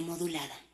modulada.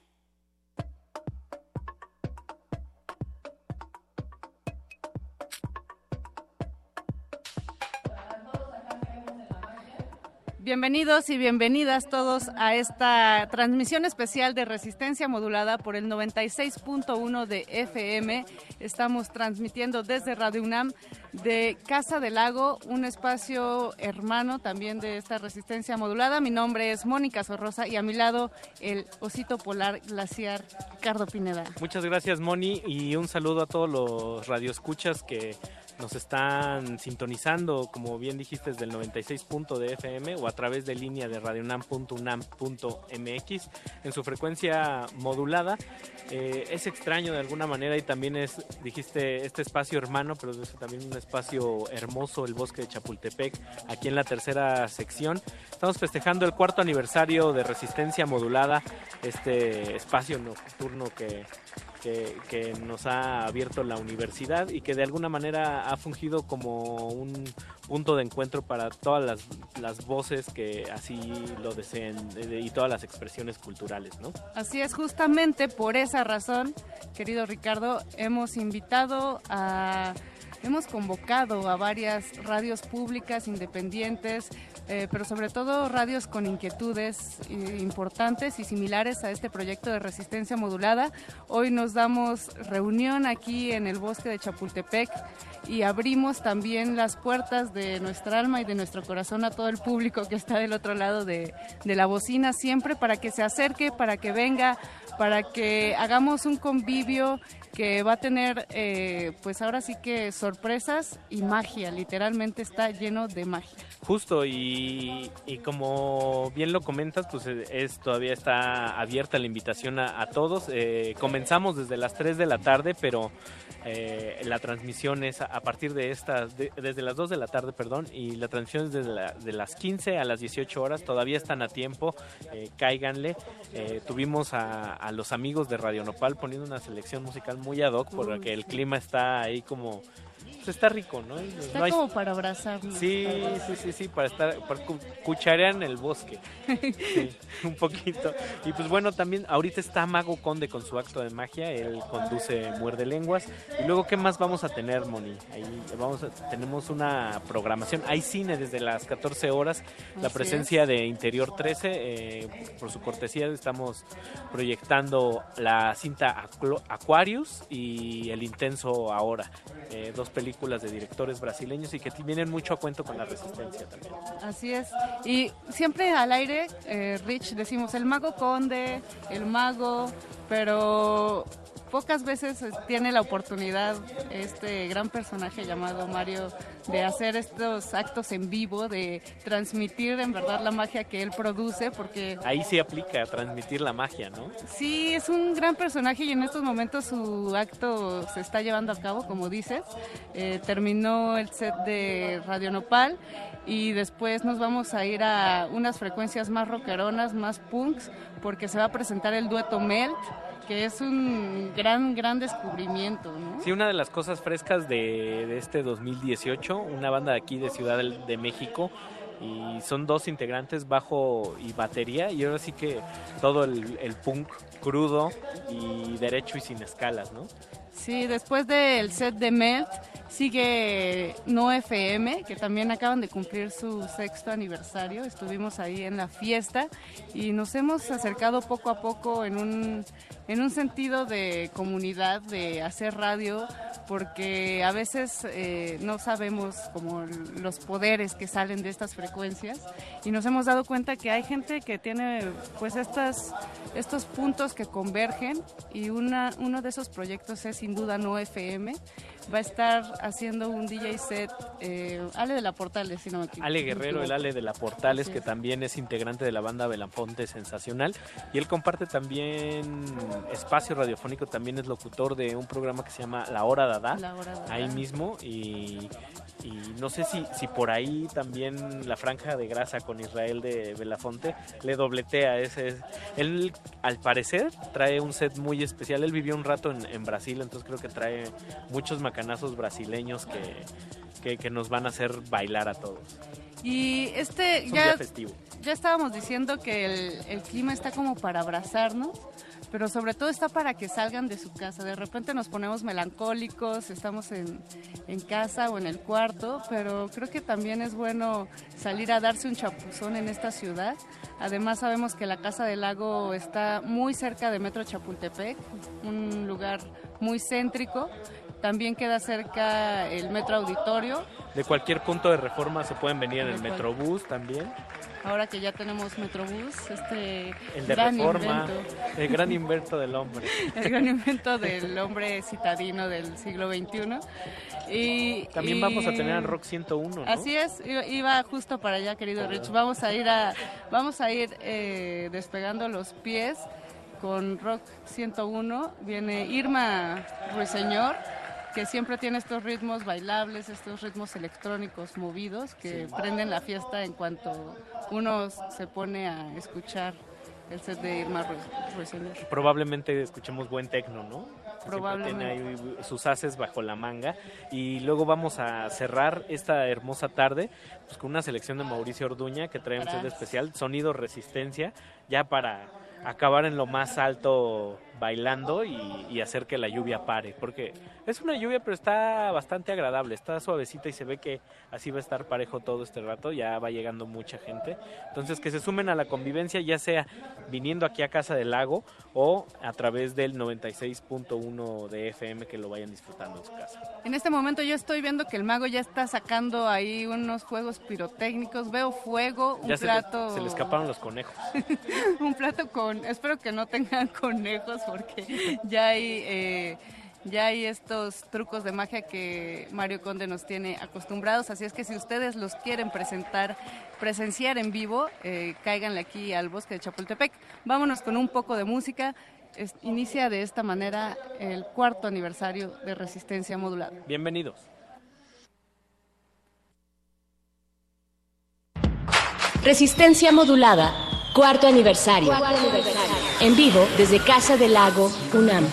Bienvenidos y bienvenidas todos a esta transmisión especial de resistencia modulada por el 96.1 de FM. Estamos transmitiendo desde Radio UNAM de Casa del Lago, un espacio hermano también de esta resistencia modulada. Mi nombre es Mónica Sorrosa y a mi lado el osito polar glaciar Ricardo Pineda. Muchas gracias Moni y un saludo a todos los radioescuchas que nos están sintonizando, como bien dijiste, desde el 96. de FM o a través de línea de radionam.unam.mx en su frecuencia modulada. Eh, es extraño de alguna manera y también es, dijiste, este espacio hermano, pero es también un espacio hermoso, el bosque de Chapultepec, aquí en la tercera sección. Estamos festejando el cuarto aniversario de Resistencia Modulada, este espacio nocturno que que, nos ha abierto la universidad y que de alguna manera ha fungido como un punto de encuentro para todas las, las voces que así lo deseen y todas las expresiones culturales, ¿no? Así es, justamente por esa razón, querido Ricardo, hemos invitado a hemos convocado a varias radios públicas independientes, eh, pero sobre todo radios con inquietudes eh, importantes y similares a este proyecto de resistencia modulada. Hoy nos damos reunión aquí en el bosque de Chapultepec y abrimos también las puertas de nuestra alma y de nuestro corazón a todo el público que está del otro lado de, de la bocina siempre para que se acerque, para que venga, para que hagamos un convivio que va a tener, eh, pues ahora sí que sorpresas y magia, literalmente está lleno de magia. Justo, y, como bien lo comentas, pues es, todavía está abierta la invitación a, todos. Eh, comenzamos desde las 3 de la tarde, pero eh, la transmisión es a, partir de estas, desde las 2 de la tarde, perdón, y la transmisión es desde de las 15 a las 18 horas, todavía están a tiempo, eh, cáiganle. Eh, tuvimos a, los amigos de Radio Nopal poniendo una selección musical muy ad hoc, porque el clima está ahí como está rico, ¿no? Está como para abrazar. Sí, sí, sí, sí, para estar, para cucharear en el bosque. Sí, un poquito. Y pues bueno, también ahorita está Mago Conde con su acto de magia, él conduce Muerde Lenguas. Y luego, ¿qué más vamos a tener, Moni? Ahí vamos tenemos una programación, hay cine desde las 14 horas, la presencia de Interior 13, eh, por su cortesía estamos proyectando la cinta Aquarius y El Intenso Ahora, eh, dos películas de directores brasileños y que vienen mucho a cuento con la resistencia también. Así es. Y siempre al aire, eh, Rich, decimos el mago conde, el mago, pero pocas veces tiene la oportunidad este gran personaje llamado Mario de hacer estos actos en vivo, de transmitir en verdad la magia que él produce, porque... Ahí sí aplica transmitir la magia, ¿no? Sí, es un gran personaje y en estos momentos su acto se está llevando a cabo, como dices. Eh, terminó el set de Radio Nopal y después nos vamos a ir a unas frecuencias más rockeronas, más punks, porque se va a presentar el dueto Melt que es un gran, gran descubrimiento. ¿no? Sí, una de las cosas frescas de, de este 2018, una banda de aquí de Ciudad de México, y son dos integrantes, bajo y batería, y ahora sí que todo el, el punk crudo y derecho y sin escalas, ¿no? Sí, después del set de Melt sigue No FM, que también acaban de cumplir su sexto aniversario. Estuvimos ahí en la fiesta y nos hemos acercado poco a poco en un, en un sentido de comunidad, de hacer radio, porque a veces eh, no sabemos como los poderes que salen de estas frecuencias y nos hemos dado cuenta que hay gente que tiene pues estas, estos puntos que convergen y una, uno de esos proyectos es sin duda No FM va a estar haciendo un DJ set eh, Ale de la Portales, si no me equivoco. Ale Guerrero, el Ale de la Portales, que también es integrante de la banda Belafonte Sensacional. Y él comparte también espacio radiofónico, también es locutor de un programa que se llama La Hora Dada, la Hora ahí mismo. Y, y no sé si, si por ahí también la franja de grasa con Israel de Belafonte le dobletea. Ese, él, al parecer, trae un set muy especial. Él vivió un rato en, en Brasil, entonces creo que trae muchos macanazos brasileños que, que, nos van a hacer bailar a todos. Y este ya, ya estábamos diciendo que el, el clima está como para abrazarnos, pero sobre todo está para que salgan de su casa. De repente nos ponemos melancólicos, estamos en, en, casa o en el cuarto, pero creo que también es bueno salir a darse un chapuzón en esta ciudad. Además sabemos que la Casa del Lago está muy cerca de Metro Chapultepec, un lugar muy céntrico. También queda cerca el Metro Auditorio. De cualquier punto de reforma se pueden venir en el Metrobús también ahora que ya tenemos Metrobús, este el de gran reforma, invento. el gran invento del hombre. el gran invento del hombre citadino del siglo XXI. Y, También y, vamos a tener al Rock 101, ¿no? Así es, iba justo para allá, querido Rich. Vamos a ir a, vamos a ir eh, despegando los pies con Rock 101. Viene Irma Ruiseñor que siempre tiene estos ritmos bailables, estos ritmos electrónicos movidos que sí. prenden la fiesta en cuanto uno se pone a escuchar el set de Irma Ruiseñor. Probablemente escuchemos buen tecno, ¿no? Probablemente. Tiene ahí sus haces bajo la manga. Y luego vamos a cerrar esta hermosa tarde pues, con una selección de Mauricio Orduña que trae un set especial, Sonido Resistencia, ya para acabar en lo más alto bailando y, y, hacer que la lluvia pare, porque es una lluvia pero está bastante agradable, está suavecita y se ve que así va a estar parejo todo este rato, ya va llegando mucha gente, entonces que se sumen a la convivencia ya sea viniendo aquí a Casa del Lago o a través del 96.1 de FM que lo vayan disfrutando en su casa. En este momento yo estoy viendo que el mago ya está sacando ahí unos juegos pirotécnicos, veo fuego, un ya plato... Se le, se le escaparon los conejos. un plato con, espero que no tengan conejos porque ya hay, eh, ya hay estos trucos de magia que Mario Conde nos tiene acostumbrados, así es que si ustedes los quieren presentar, presenciar en vivo, eh, cáiganle aquí al bosque de Chapultepec. Vámonos con un poco de música. Es, inicia de esta manera el cuarto aniversario de Resistencia Modulada. Bienvenidos. Resistencia Modulada, cuarto aniversario. cuarto aniversario. En vivo desde Casa del Lago, UNAM.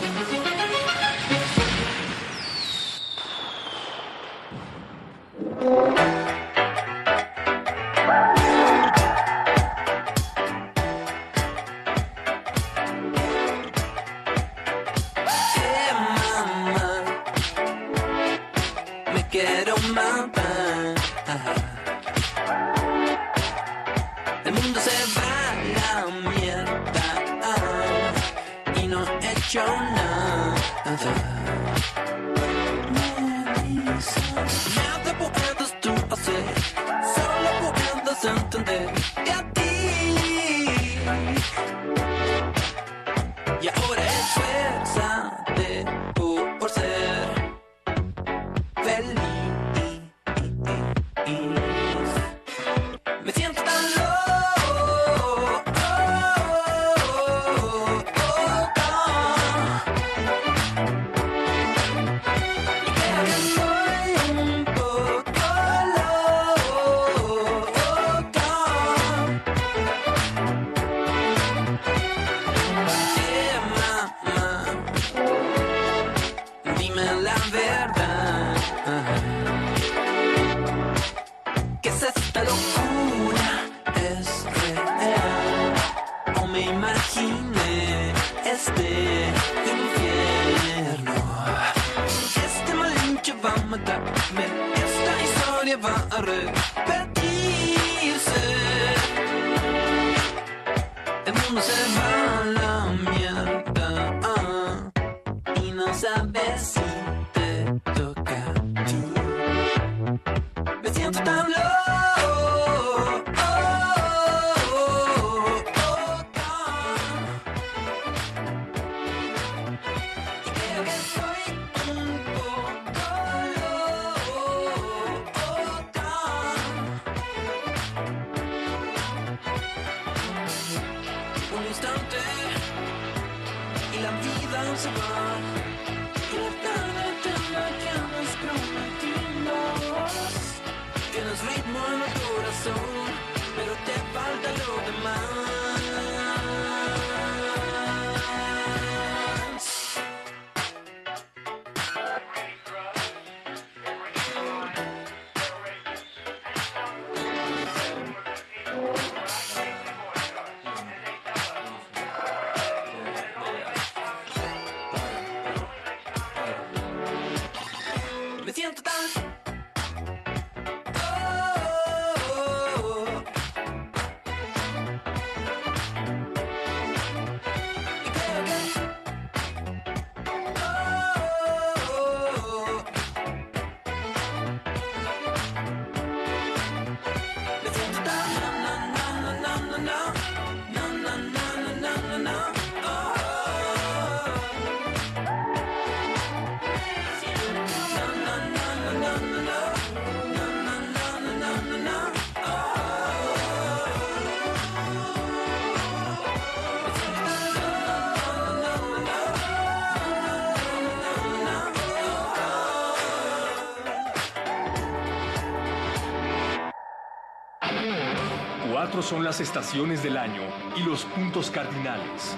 Son las estaciones del año y los puntos cardinales.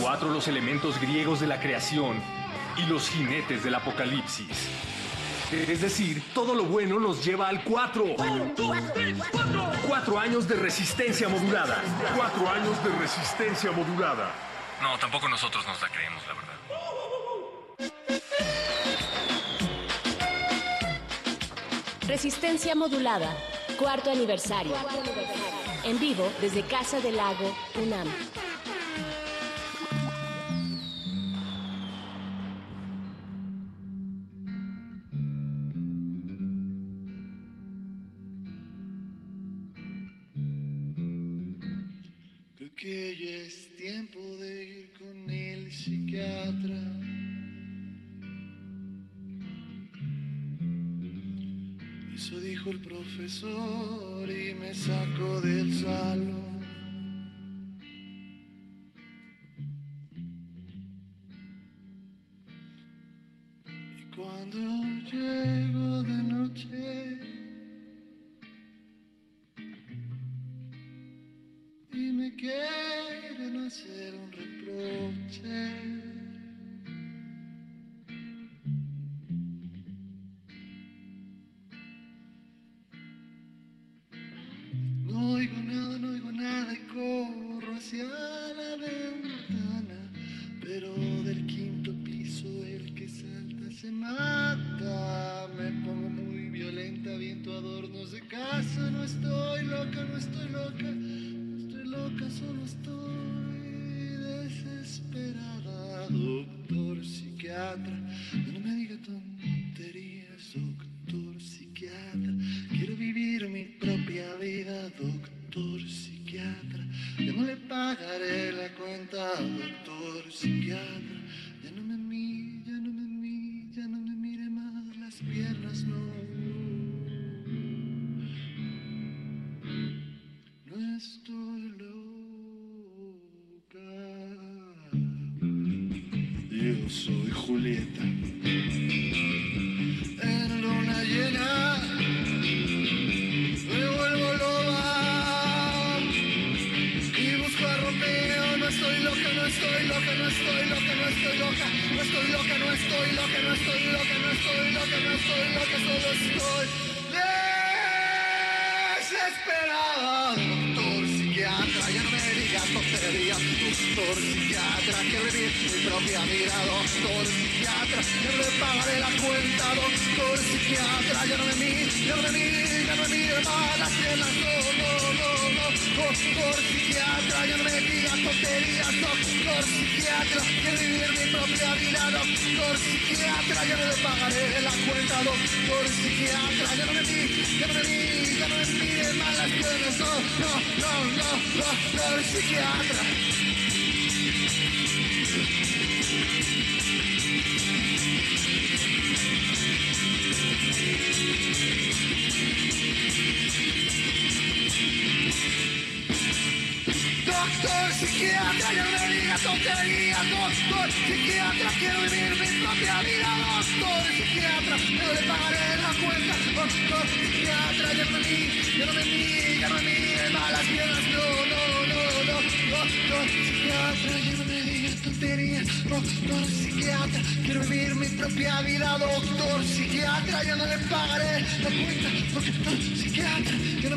Cuatro los elementos griegos de la creación y los jinetes del apocalipsis. Es decir, todo lo bueno nos lleva al 4. Cuatro años de resistencia modulada. Cuatro años de resistencia modulada. No, tampoco nosotros nos la creemos, la verdad. Resistencia modulada. Cuarto aniversario. En vivo desde Casa del Lago, UNAM. Creo que ya es tiempo de ir con el psiquiatra. Eso dijo el profesor y me saco del salón.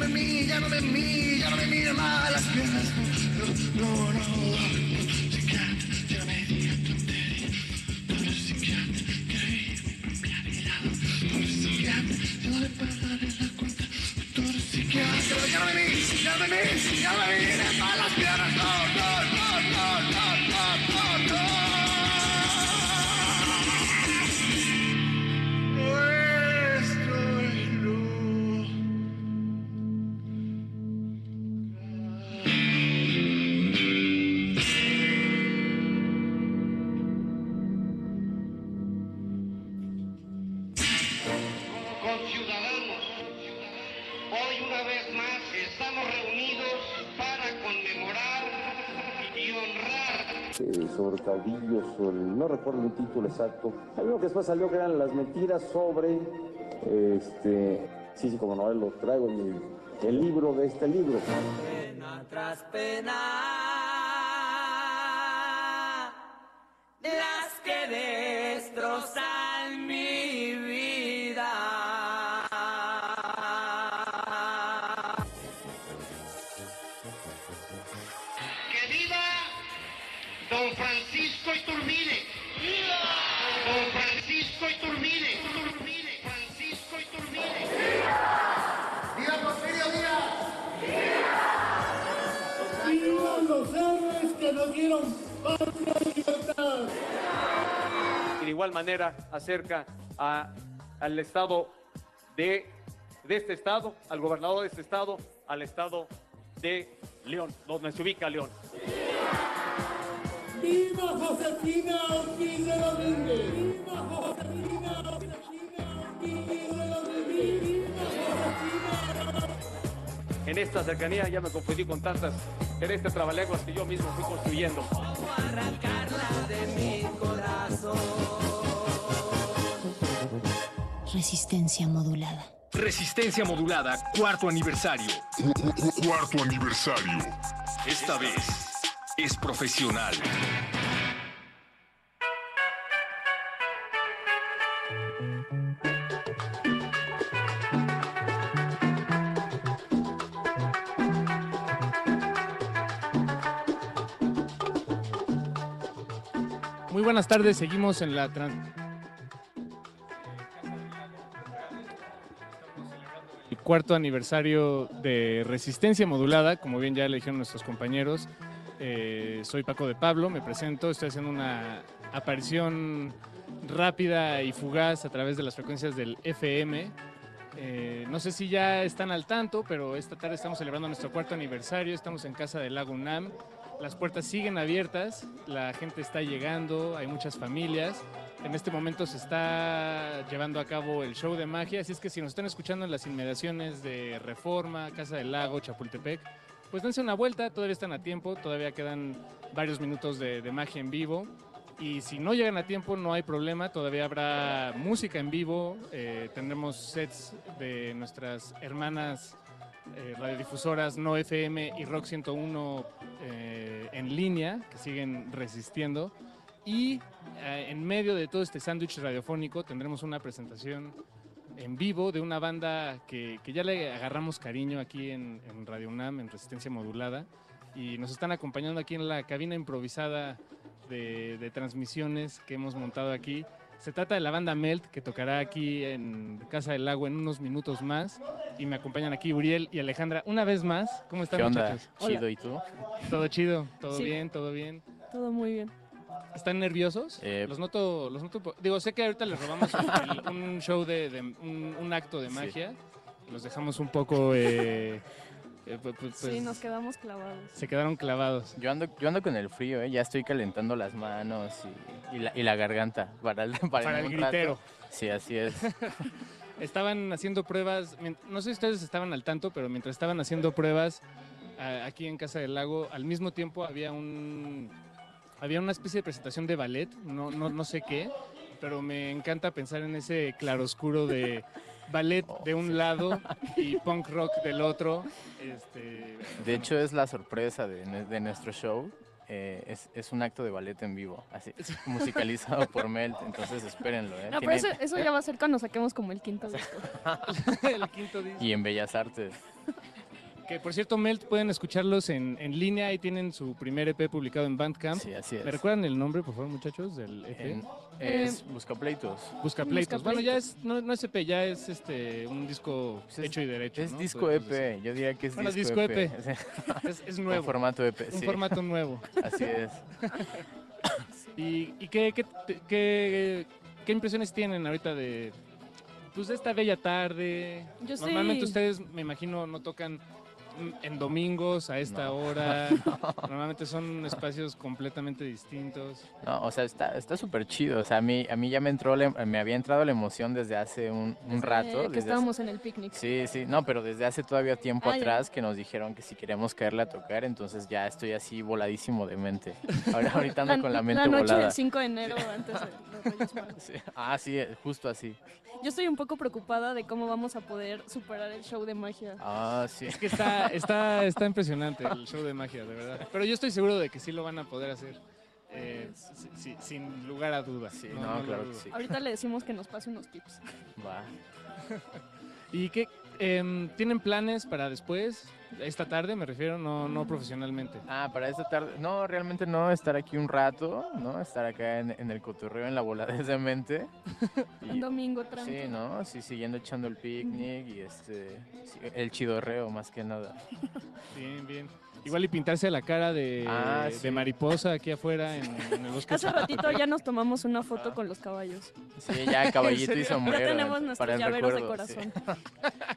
me mires, ya no me mires, ya no me mires más las piernas. No, no, no, Ya no me mires, ya no me mires, ya no me mires. no recuerdo el título exacto, hay uno que después salió que eran las mentiras sobre, este, sí, sí, como no, lo traigo en el, libro de este libro. Pena tras pena, las que destrozan. Dieron patria y libertad! y de igual manera acerca a- al estado de, de este estado, al gobernador de este estado, al estado de León, donde se ubica León. ¡Viva Josefina Ortiz de Domínguez! ¡Viva Josefina Ortiz de Domínguez! En esta cercanía ya me confundí con tantas, en este trabalenguas que yo mismo fui construyendo. arrancarla de mi corazón. Resistencia modulada. Resistencia modulada, cuarto aniversario. Cuarto aniversario. Esta vez es profesional. Muy buenas tardes, seguimos en la trans... El cuarto aniversario de Resistencia Modulada, como bien ya le dijeron nuestros compañeros. Eh, soy Paco de Pablo, me presento, estoy haciendo una aparición rápida y fugaz a través de las frecuencias del FM. Eh, no sé si ya están al tanto, pero esta tarde estamos celebrando nuestro cuarto aniversario, estamos en casa del Lago UNAM. Las puertas siguen abiertas, la gente está llegando, hay muchas familias. En este momento se está llevando a cabo el show de magia, así es que si nos están escuchando en las inmediaciones de Reforma, Casa del Lago, Chapultepec, pues dense una vuelta, todavía están a tiempo, todavía quedan varios minutos de, magia en vivo. Y si no llegan a tiempo, no hay problema, todavía habrá música en vivo, eh, tendremos sets de nuestras hermanas eh, radiodifusoras No FM y Rock 101 eh, en línea, que siguen resistiendo. Y eh, en medio de todo este sándwich radiofónico tendremos una presentación en vivo de una banda que, que ya le agarramos cariño aquí en, Radio UNAM, en Resistencia Modulada. Y nos están acompañando aquí en la cabina improvisada de transmisiones que hemos montado aquí. Se trata de la banda Melt, que tocará aquí en Casa del Lago en unos minutos más. Y me acompañan aquí Uriel y Alejandra una vez más. ¿Cómo están, ¿Qué onda? muchachos? Chido, ¿y tú? Todo chido, todo Sí. bien, todo bien. Todo muy bien. ¿Están nerviosos? Eh, los noto, los noto. Digo, sé que ahorita les robamos el- un show de, de- un, un acto de Sí. magia. Los dejamos un poco. eh, eh, pu- pu- pues, sí, nos quedamos clavados. se quedaron clavados. Yo ando, yo ando con el frío, ¿eh? ya estoy calentando las manos y, y la, y la garganta para el, para Para el rato. gritero. Sí, así es. Estaban haciendo pruebas, no sé si ustedes estaban al tanto, pero mientras estaban haciendo pruebas aquí en Casa del Lago, al mismo tiempo había un había una especie de presentación de ballet, no, no, no sé qué, pero me encanta pensar en ese claroscuro de ballet de un lado y punk rock del otro. Este, De hecho, es la sorpresa de, nue- de nuestro show. eh, es, es un acto de ballet en vivo, así, musicalizado por Melt, entonces espérenlo. ¿eh? No, pero eso, eso ya va a ser cuando saquemos como el quinto disco. el quinto disco. Y en Bellas Artes. Que por cierto, Melt pueden escucharlos en, en línea y tienen su primer EP publicado en Bandcamp. Sí, así es. ¿Me recuerdan el nombre, por favor, muchachos, del EP? En- es Buscapleitos. Busca Pleitos. Bueno, ya es, no, no es EP, ya es este un disco hecho y derecho. Es ¿no? disco EP, decir. yo diría que es Bueno, disco, disco EP. EP. Es, es Un nuevo. formato EP, Un sí. formato nuevo. Así es. ¿Y, y qué, qué, qué, qué impresiones tienen ahorita de, pues, de esta bella tarde? Yo sí. Normalmente ustedes, me imagino, no tocan en domingos a esta hora. Normalmente son espacios completamente distintos. No, o sea, está está súper chido. O sea, a mí, a mí ya me entró la- me había entrado la emoción desde hace un, un rato. Eh, que desde estábamos en el picnic. Sí, sí, no, pero desde hace todavía tiempo Ah, ya. atrás que nos dijeron que si queremos caerle a tocar, entonces ya estoy así voladísimo de mente. Ahora, ahorita ando con la mente la noche volada. del 5 de enero antes de los Reyes Magos. Sí. Ah, sí, justo así. Yo estoy un poco preocupada de cómo vamos a poder superar el show de magia. Ah, sí. Es que está, Está, está, está impresionante el show de magia, de verdad. Pero yo estoy seguro de que sí lo van a poder hacer. eh, sí- sí, sin lugar a dudas. Sí, no, claro que sí. Ahorita le decimos que nos pase unos tips. Va. ¿Y qué em, tienen planes para después? Esta tarde me refiero, no, no profesionalmente. Ah, para esta tarde. No, realmente no, estar aquí un rato, ¿no? Estar acá en, en el cotorreo, en la voladez de mente. Un domingo tranquilo. Sí, ¿no? Sí, siguiendo echando el picnic y este, sí, el chidorreo más que nada. Bien, bien. Igual y pintarse la cara de, Ah, de mariposa aquí afuera en, en el bosque. Hace ratito ya nos tomamos una foto con los caballos. Sí, ya caballito y sombrero. Ya tenemos nuestros llaveros de sí. corazón.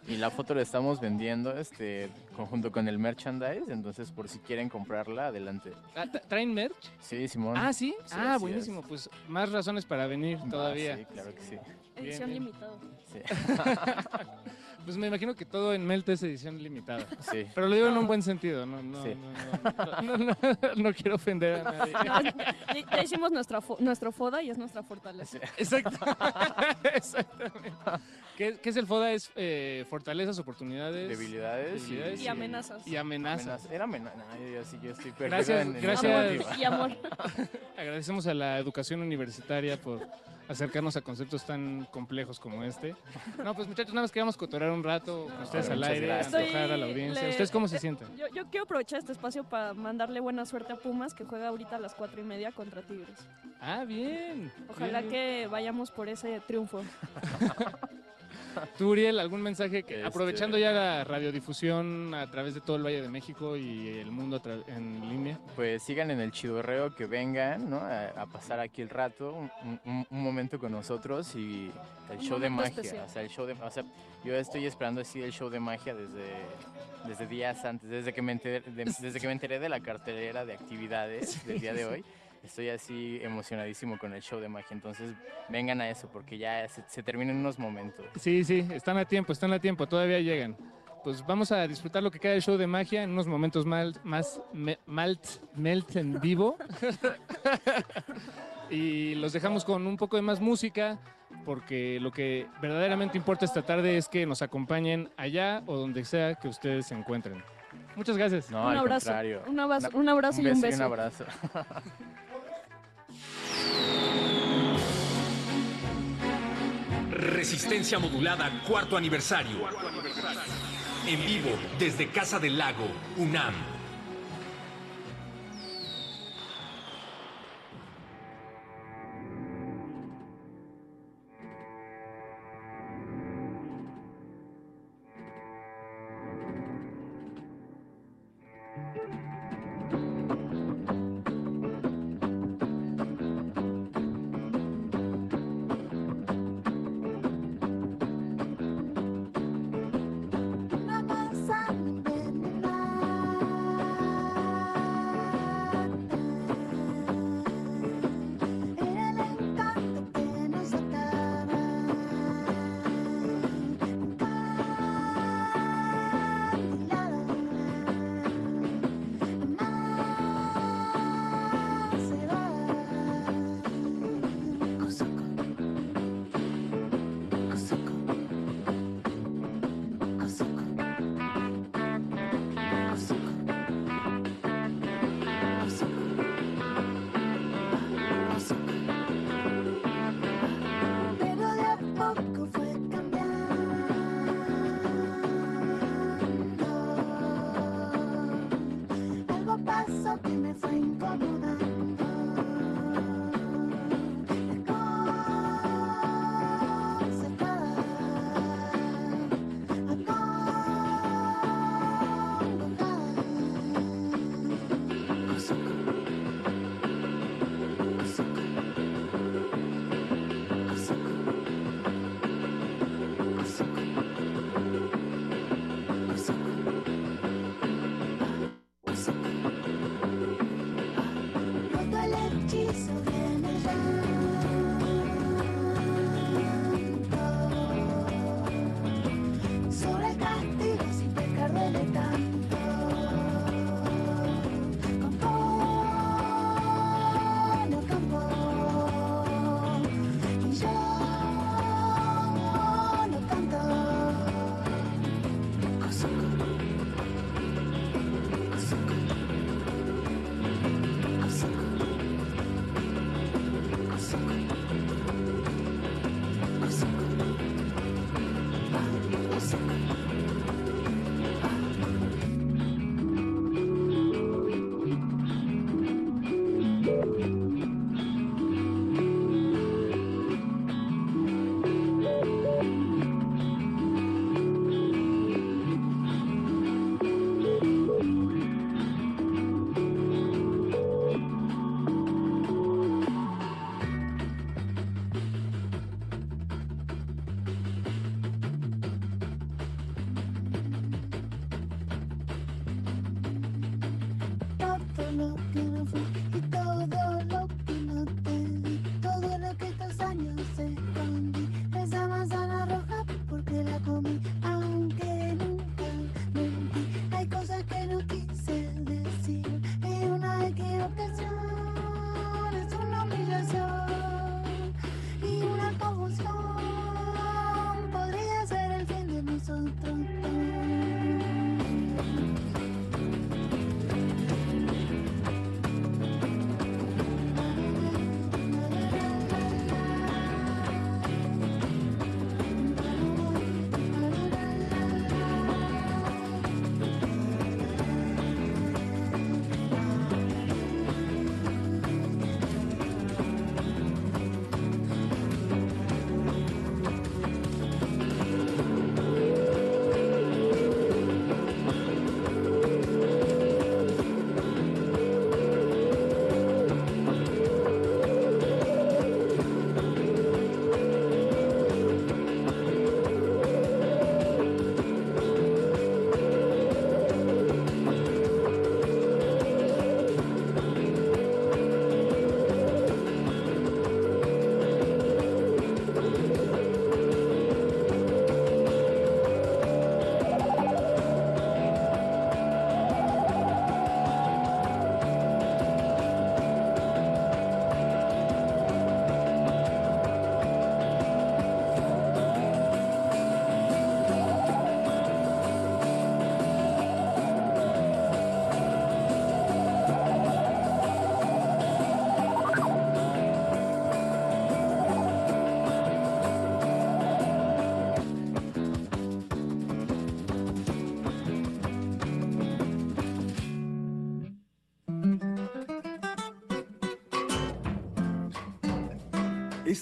Y la foto la estamos vendiendo este conjunto con el merchandise, entonces por si quieren comprarla, adelante. Ah, ¿tra- ¿Traen merch? Sí, Simón. Ah, ¿sí? Sí, ah, buenísimo. Pues más razones para venir todavía. sí, claro que sí. Edición limitada. Sí. Pues me imagino que todo en Melt es edición limitada. Sí. Pero lo digo en un buen sentido, no, no, Sí. no, no, no, no, no quiero ofender a nadie. Ya, hicimos nuestra fo- nuestro foda y es nuestra fortaleza. Exacto. Exactamente. ¿Qué, qué es el FODA? Es eh, fortalezas, oportunidades, Debilidades y- debilidades Y amenazas. Y amenazas. Amenaza- Era amenaza. No, yo sí, yo estoy perdido Gracias, en- en la gracias. Y amor. Agradecemos a la educación universitaria por acercarnos a conceptos tan complejos como este. No, pues muchachos, nada más queríamos cotorar un rato con ustedes al muchas aire, antojar a la audiencia. le- ¿Ustedes cómo se eh, sienten? Yo, yo quiero aprovechar este espacio para mandarle buena suerte a Pumas, que juega ahorita a las cuatro y media contra Tigres. Ah, bien. Ojalá bien. que vayamos por ese triunfo. Tú, Uriel, algún mensaje que, Este- aprovechando ya la radiodifusión a través de todo el Valle de México y el mundo en línea. Pues sigan en el chidorreo, que vengan, ¿no? A, a pasar aquí el rato, un, un- un momento con nosotros y el Un show de magia. especial. O sea, el show de, o sea, yo estoy esperando así el show de magia desde, desde días antes, desde que, me enteré, de, desde que me enteré de la cartelera de actividades del día de hoy. Estoy así emocionadísimo con el show de magia. Entonces, vengan a eso porque ya se, se termina en unos momentos. Sí, sí, están a tiempo, están a tiempo, todavía llegan. Pues vamos a disfrutar lo que queda del show de magia en unos momentos mal- más me- malt, melt en vivo. y los dejamos con un poco de más música, porque lo que verdaderamente importa esta tarde es que nos acompañen allá o donde sea que ustedes se encuentren. Muchas gracias. No, un al abrazo. contrario. Un abrazo, Una- un abrazo y un y un beso. abrazo. Resistencia modulada, cuarto aniversario. En vivo, desde Casa del Lago, UNAM.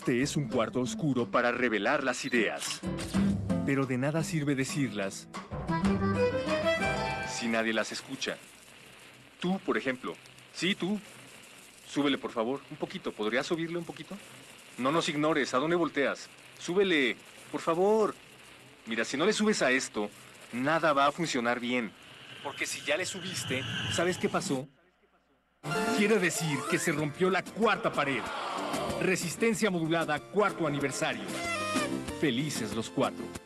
Este es un cuarto oscuro para revelar las ideas. Pero de nada sirve decirlas si nadie las escucha. Tú, por ejemplo. Sí, tú. Súbele, por favor, un poquito. ¿Podrías subirle un poquito? No nos ignores. ¿A dónde volteas? Súbele, por favor. Mira, si no le subes a esto, nada va a funcionar bien. Porque si ya le subiste, ¿sabes qué pasó? Quiere decir que se rompió la cuarta pared. Resistencia modulada, cuarto aniversario. Felices los cuatro.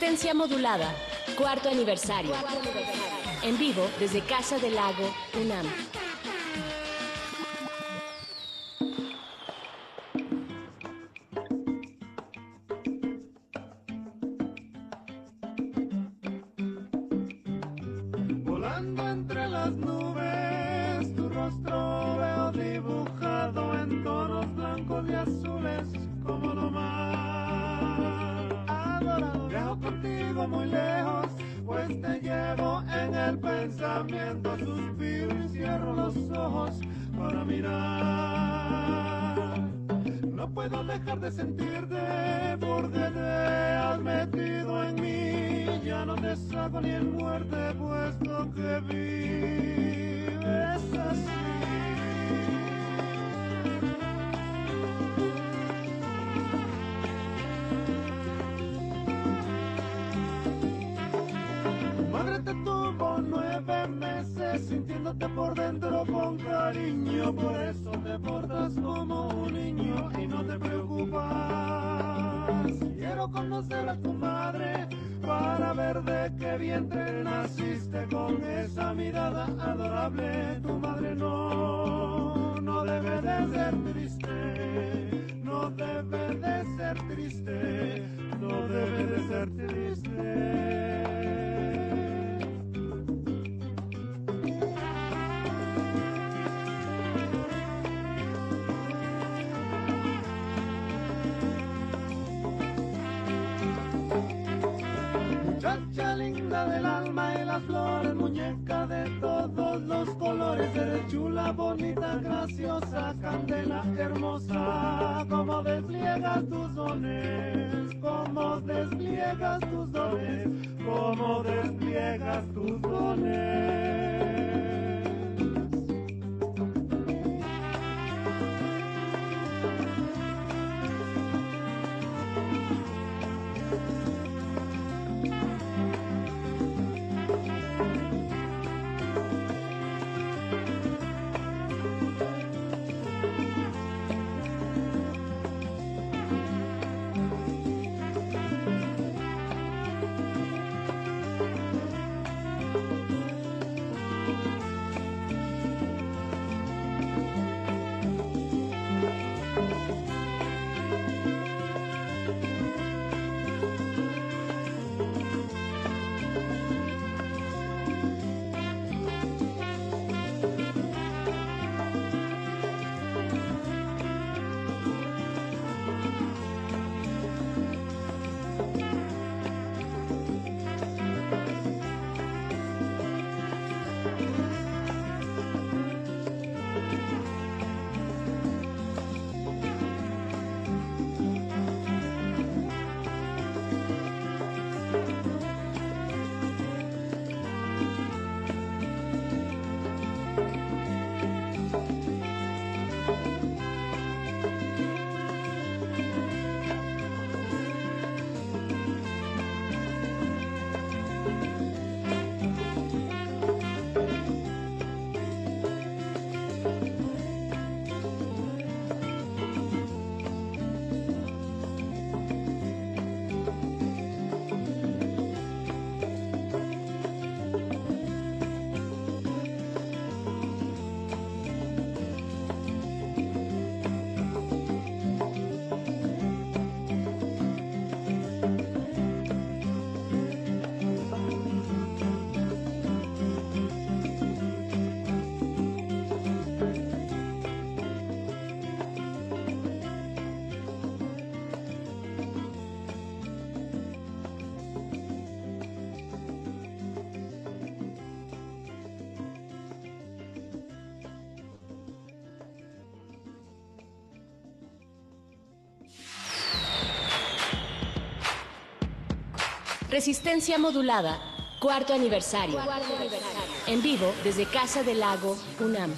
Resistencia modulada, cuarto aniversario. En vivo desde Casa del Lago, UNAM. Muñeca de todos los colores. Eres chula, bonita, graciosa, candela hermosa. Resistencia modulada, cuarto aniversario. En vivo desde Casa del Lago, UNAM.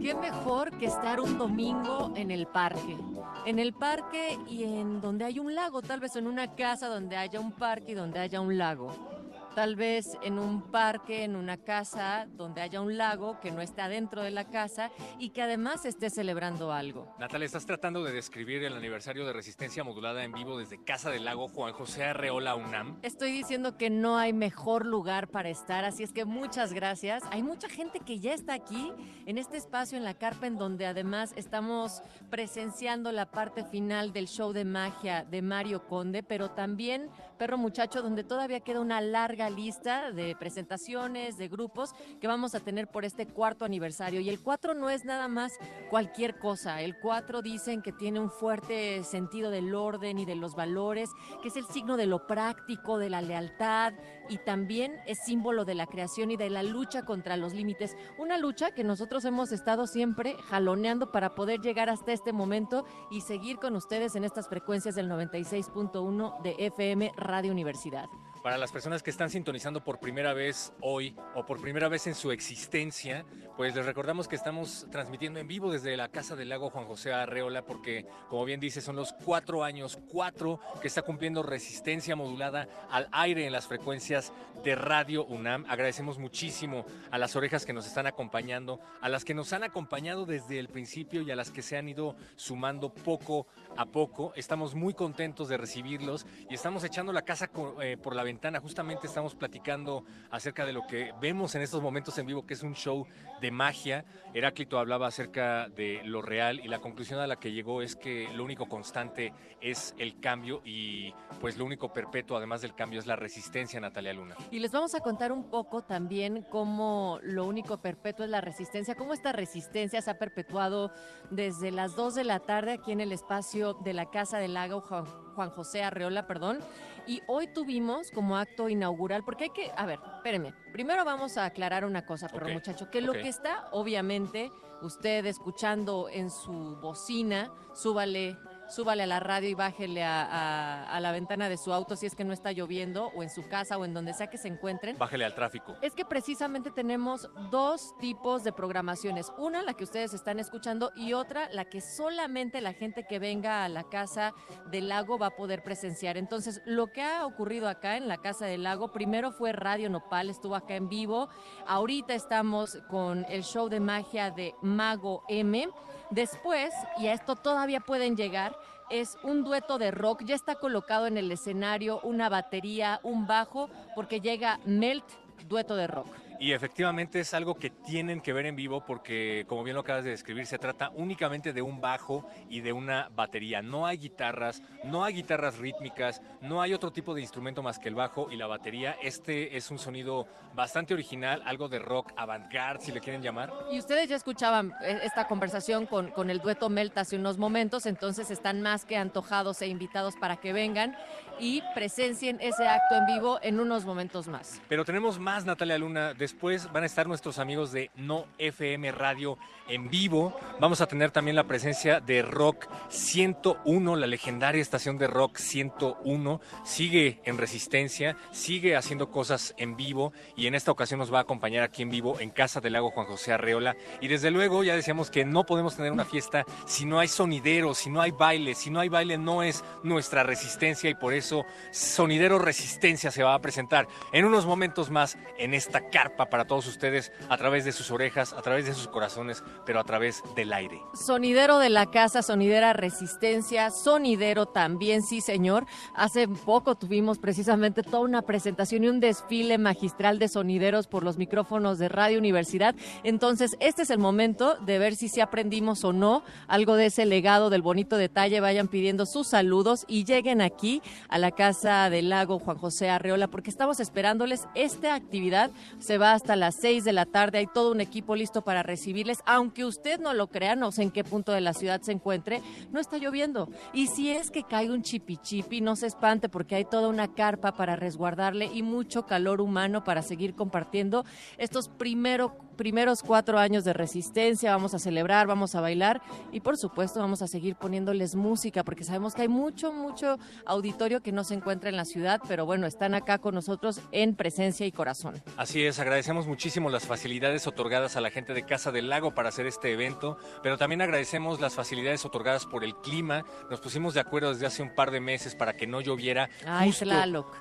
¿Qué mejor que estar un domingo en el parque? En el parque y en donde hay un lago, tal vez en una casa donde haya un parque y donde haya un lago. Tal vez en un parque, en una casa donde haya un lago que no está dentro de la casa y que además esté celebrando algo. Natalia, estás tratando de describir el aniversario de Resistencia Modulada en vivo desde Casa del Lago Juan José Arreola UNAM. Estoy diciendo que no hay mejor lugar para estar, así es que muchas gracias. Hay mucha gente que ya está aquí en este espacio en la carpa en donde además estamos presenciando la parte final del show de magia de Mario Conde, pero también Perro Muchacho donde todavía queda una larga lista de presentaciones, de grupos que vamos a tener por este cuarto aniversario. Y el 4 no es nada más cualquier cosa. El 4 dicen que tiene un fuerte sentido del orden y de los valores, que es el signo de lo práctico, de la lealtad y también es símbolo de la creación y de la lucha contra los límites. Una lucha que nosotros hemos estado siempre jaloneando para poder llegar hasta este momento y seguir con ustedes en estas frecuencias del 96.1 de FM Radio Universidad. Para las personas que están sintonizando por primera vez hoy o por primera vez en su existencia, pues les recordamos que estamos transmitiendo en vivo desde la Casa del Lago Juan José Arreola porque, como bien dice, son los cuatro años, cuatro que está cumpliendo resistencia modulada al aire en las frecuencias de Radio UNAM. Agradecemos muchísimo a las orejas que nos están acompañando, a las que nos han acompañado desde el principio y a las que se han ido sumando poco a poco. Estamos muy contentos de recibirlos y estamos echando la casa eh, por la ventana Justamente estamos platicando acerca de lo que vemos en estos momentos en vivo, que es un show de magia. Heráclito hablaba acerca de lo real y la conclusión a la que llegó es que lo único constante es el cambio y pues lo único perpetuo además del cambio es la resistencia, Natalia Luna. Y les vamos a contar un poco también cómo lo único perpetuo es la resistencia, cómo esta resistencia se ha perpetuado desde las 2 de la tarde aquí en el espacio de la Casa del Lago Juan, Juan José Arreola, perdón. Y hoy tuvimos como acto inaugural, porque hay que, a ver, espérenme, primero vamos a aclarar una cosa, pero Ok, muchacho, que lo que está, obviamente, usted escuchando en su bocina, súbale, súbale a la radio y bájele a, a- a la ventana de su auto si es que no está lloviendo, o en su casa, o en donde sea que se encuentren. Bájale al tráfico. Es que precisamente tenemos dos tipos de programaciones. Una, la que ustedes están escuchando, y otra, la que solamente la gente que venga a la Casa del Lago va a poder presenciar. Entonces, lo que ha ocurrido acá en la Casa del Lago, primero fue Radio Nopal, estuvo acá en vivo. Ahorita estamos con el show de magia de Mago M. Después, y a esto todavía pueden llegar, es un dueto de rock. Ya está colocado en el escenario una batería, un bajo, porque llega Melt, dueto de rock. Y efectivamente es algo que tienen que ver en vivo porque, como bien lo acabas de describir, se trata únicamente de un bajo y de una batería. No hay guitarras, no hay guitarras rítmicas, no hay otro tipo de instrumento más que el bajo y la batería. Este es un sonido bastante original, algo de rock avant-garde, si le quieren llamar. Y ustedes ya escuchaban eh, esta conversación con, con el dueto Melt hace unos momentos, entonces están más que antojados e invitados para que vengan y presencien ese acto en vivo en unos momentos más. Pero tenemos más, Natalia Luna. Después van a estar nuestros amigos de No FM Radio en vivo. Vamos a tener también la presencia de Rock 101, la legendaria estación de Rock 101. Sigue en resistencia, sigue haciendo cosas en vivo y en esta ocasión nos va a acompañar aquí en vivo en Casa del Lago Juan José Arreola. Y desde luego ya decíamos que no podemos tener una fiesta si no hay sonidero, si no hay baile. Si no hay baile no es nuestra resistencia y por eso Sonidero Resistencia se va a presentar en unos momentos más en esta carpa para todos ustedes a través de sus orejas, a través de sus corazones, pero a través del aire. Sonidero de la casa, sonidera resistencia, sonidero también, sí señor. Hace poco tuvimos precisamente toda una presentación y un desfile magistral de sonideros por los micrófonos de Radio Universidad. Entonces, este es el momento de ver si sí aprendimos o no algo de ese legado del bonito detalle. Vayan pidiendo sus saludos y lleguen aquí a la Casa del Lago Juan José Arreola porque estamos esperándoles. Esta actividad se va hasta las 6 de la tarde. Hay todo un equipo listo para recibirles. Aunque usted no lo crea, no sé en qué punto de la ciudad se encuentre, no está lloviendo. Y si es que cae un chipichipi, no se espante porque hay toda una carpa para resguardarle y mucho calor humano para seguir compartiendo estos primero, primeros cuatro años de resistencia. Vamos a celebrar, vamos a bailar y por supuesto vamos a seguir poniéndoles música porque sabemos que hay mucho, mucho auditorio que no se encuentra en la ciudad, pero bueno, están acá con nosotros en presencia y corazón. Así es, agradecemos muchísimo las facilidades otorgadas a la gente de Casa del Lago para hacer este evento, pero también agradecemos las facilidades otorgadas por el clima. Nos pusimos de acuerdo desde hace un par de meses para que no lloviera Ay, justo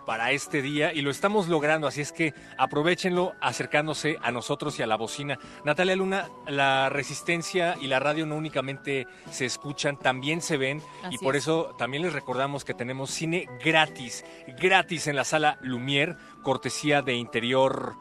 para este día y lo estamos logrando, así es que aprovechenlo acercándose a nosotros y a la bocina. Natalia Luna, la resistencia y la radio no únicamente se escuchan, también se ven y por es. eso también les recordamos que tenemos cine gratis, gratis en la sala Lumière, cortesía de interior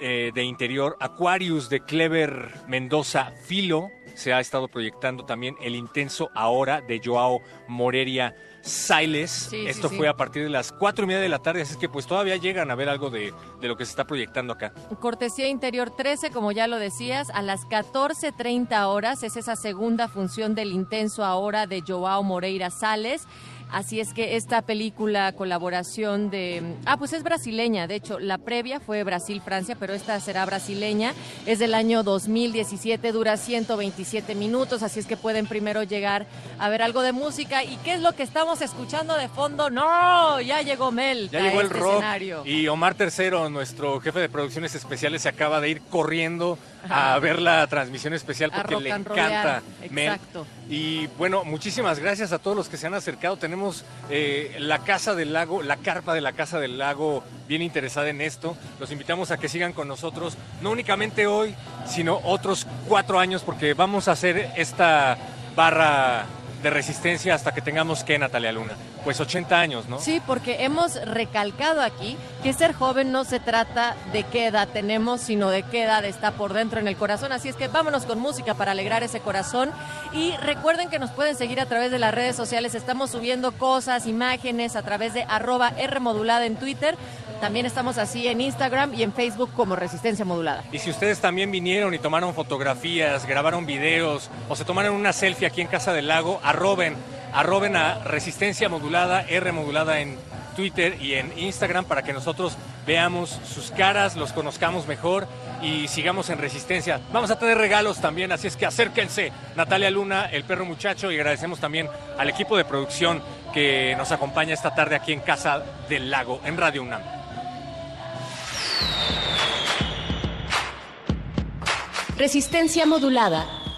eh, de interior Aquarius de Clever Mendoza Filo. Se ha estado proyectando también El Intenso Ahora de Joao Moreria Siles. Sí, Esto sí. fue a partir de las cuatro y media de la tarde, así que pues todavía llegan a ver algo de, de lo que se está proyectando acá. Cortesía Interior 13, como ya lo decías, a las 14.30 horas es esa segunda función del Intenso Ahora de Joao Moreira Sales. Así es que esta película, colaboración de... Ah, pues es brasileña, de hecho, la previa fue Brasil-Francia, pero esta será brasileña. Es del año 2017, dura 127 minutos, así es que pueden primero llegar a ver algo de música. ¿Y qué es lo que estamos escuchando de fondo? ¡No! Ya llegó Mel. Ya llegó el este rock escenario. y Omar Tercero, nuestro jefe de producciones especiales, se acaba de ir corriendo. A ver la transmisión especial porque le encanta exacto. Y bueno, muchísimas gracias a todos los que se han acercado. Tenemos eh, la Casa del Lago, la carpa de la Casa del Lago bien interesada en esto. Los invitamos a que sigan con nosotros, no únicamente hoy, sino otros cuatro años, porque vamos a hacer esta barra de resistencia hasta que tengamos que, Natalia Luna. Pues 80 años, ¿no? Sí, porque hemos recalcado aquí que ser joven no se trata de qué edad tenemos, sino de qué edad está por dentro en el corazón. Así es que vámonos con música para alegrar ese corazón. Y recuerden que nos pueden seguir a través de las redes sociales. Estamos subiendo cosas, imágenes a través de arroba R modulada en Twitter. También estamos así en Instagram y en Facebook como Resistencia Modulada. Y si ustedes también vinieron y tomaron fotografías, grabaron videos o se tomaron una selfie aquí en Casa del Lago, arroben, arroben a Resistencia Modulada, R Modulada en Twitter y en Instagram para que nosotros veamos sus caras, los conozcamos mejor y sigamos en resistencia. Vamos a tener regalos también, así es que acérquense. Natalia Luna, el perro muchacho, y agradecemos también al equipo de producción que nos acompaña esta tarde aquí en Casa del Lago, en Radio UNAM. Resistencia modulada,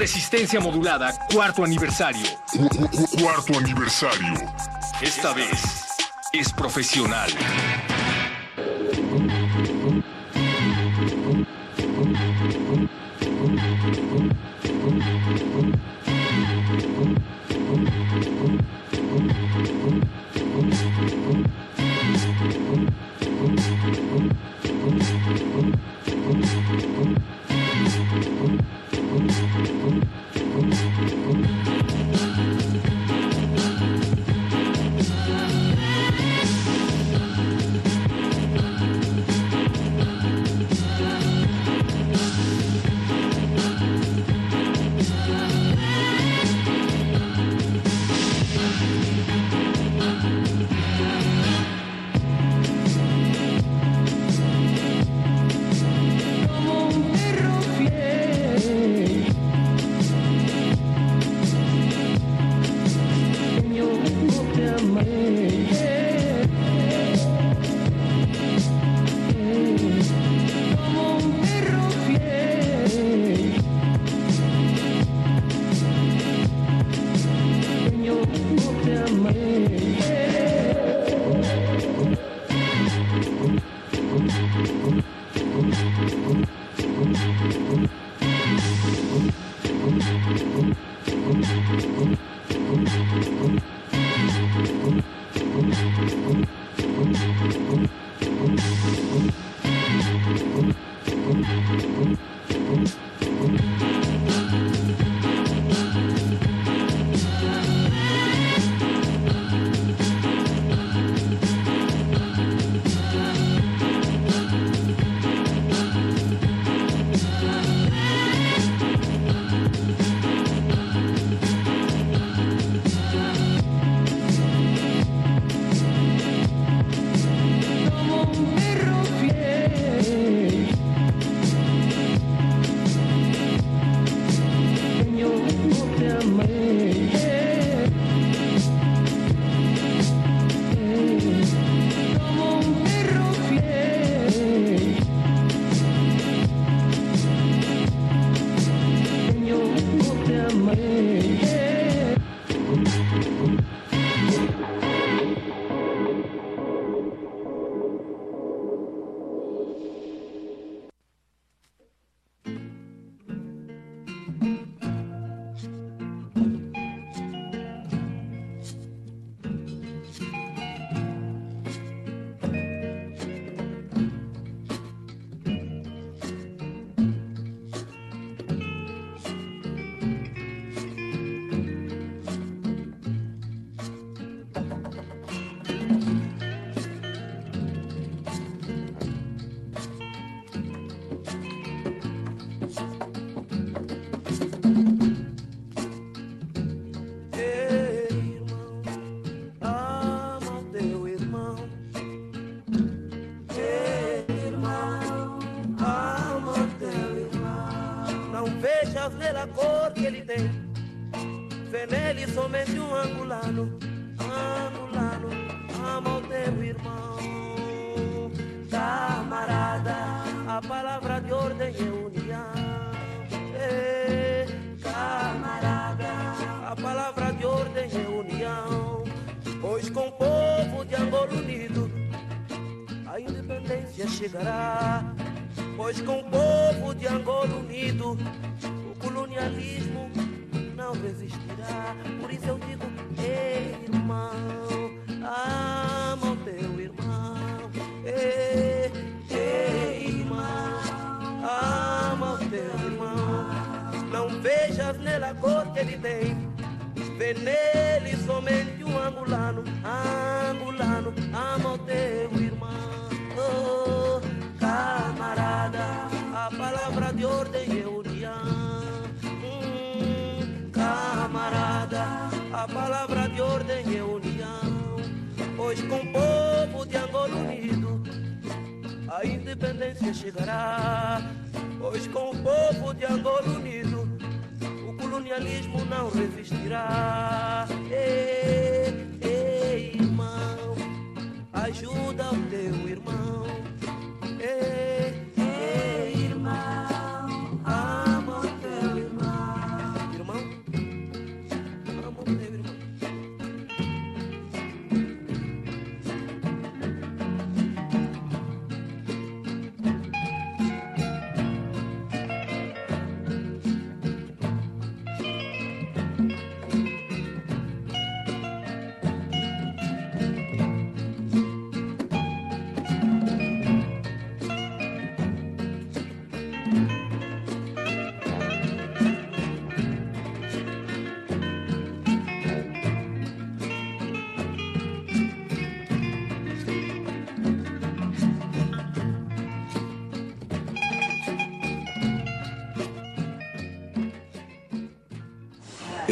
Resistencia modulada, cuarto aniversario. Cuarto aniversario. Esta vez es profesional.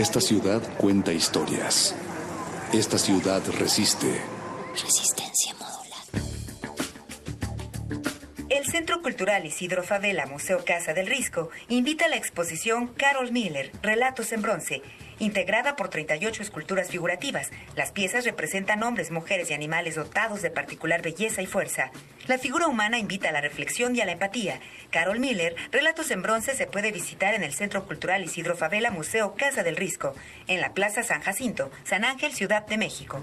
Esta ciudad cuenta historias. Esta ciudad resiste. Resistencia modulada. El Centro Cultural Isidro Favela Museo Casa del Risco invita a la exposición Carol Miller, Relatos en Bronce, integrada por 38 esculturas figurativas. Las piezas representan hombres, mujeres y animales dotados de particular belleza y fuerza. La figura humana invita a la reflexión y a la empatía. Carol Miller, Relatos en Bronce se puede visitar en el Centro Cultural Isidro Favela Museo Casa del Risco, en la Plaza San Jacinto, San Ángel, Ciudad de México.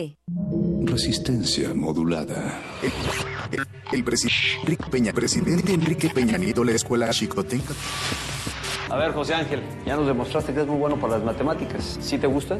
Resistencia modulada. El, el presidente Peña, presidente Enrique Peña Nieto, la escuela Chicotenca. A ver, José Ángel, ya nos demostraste que es muy bueno para las matemáticas. ¿Sí te gustan?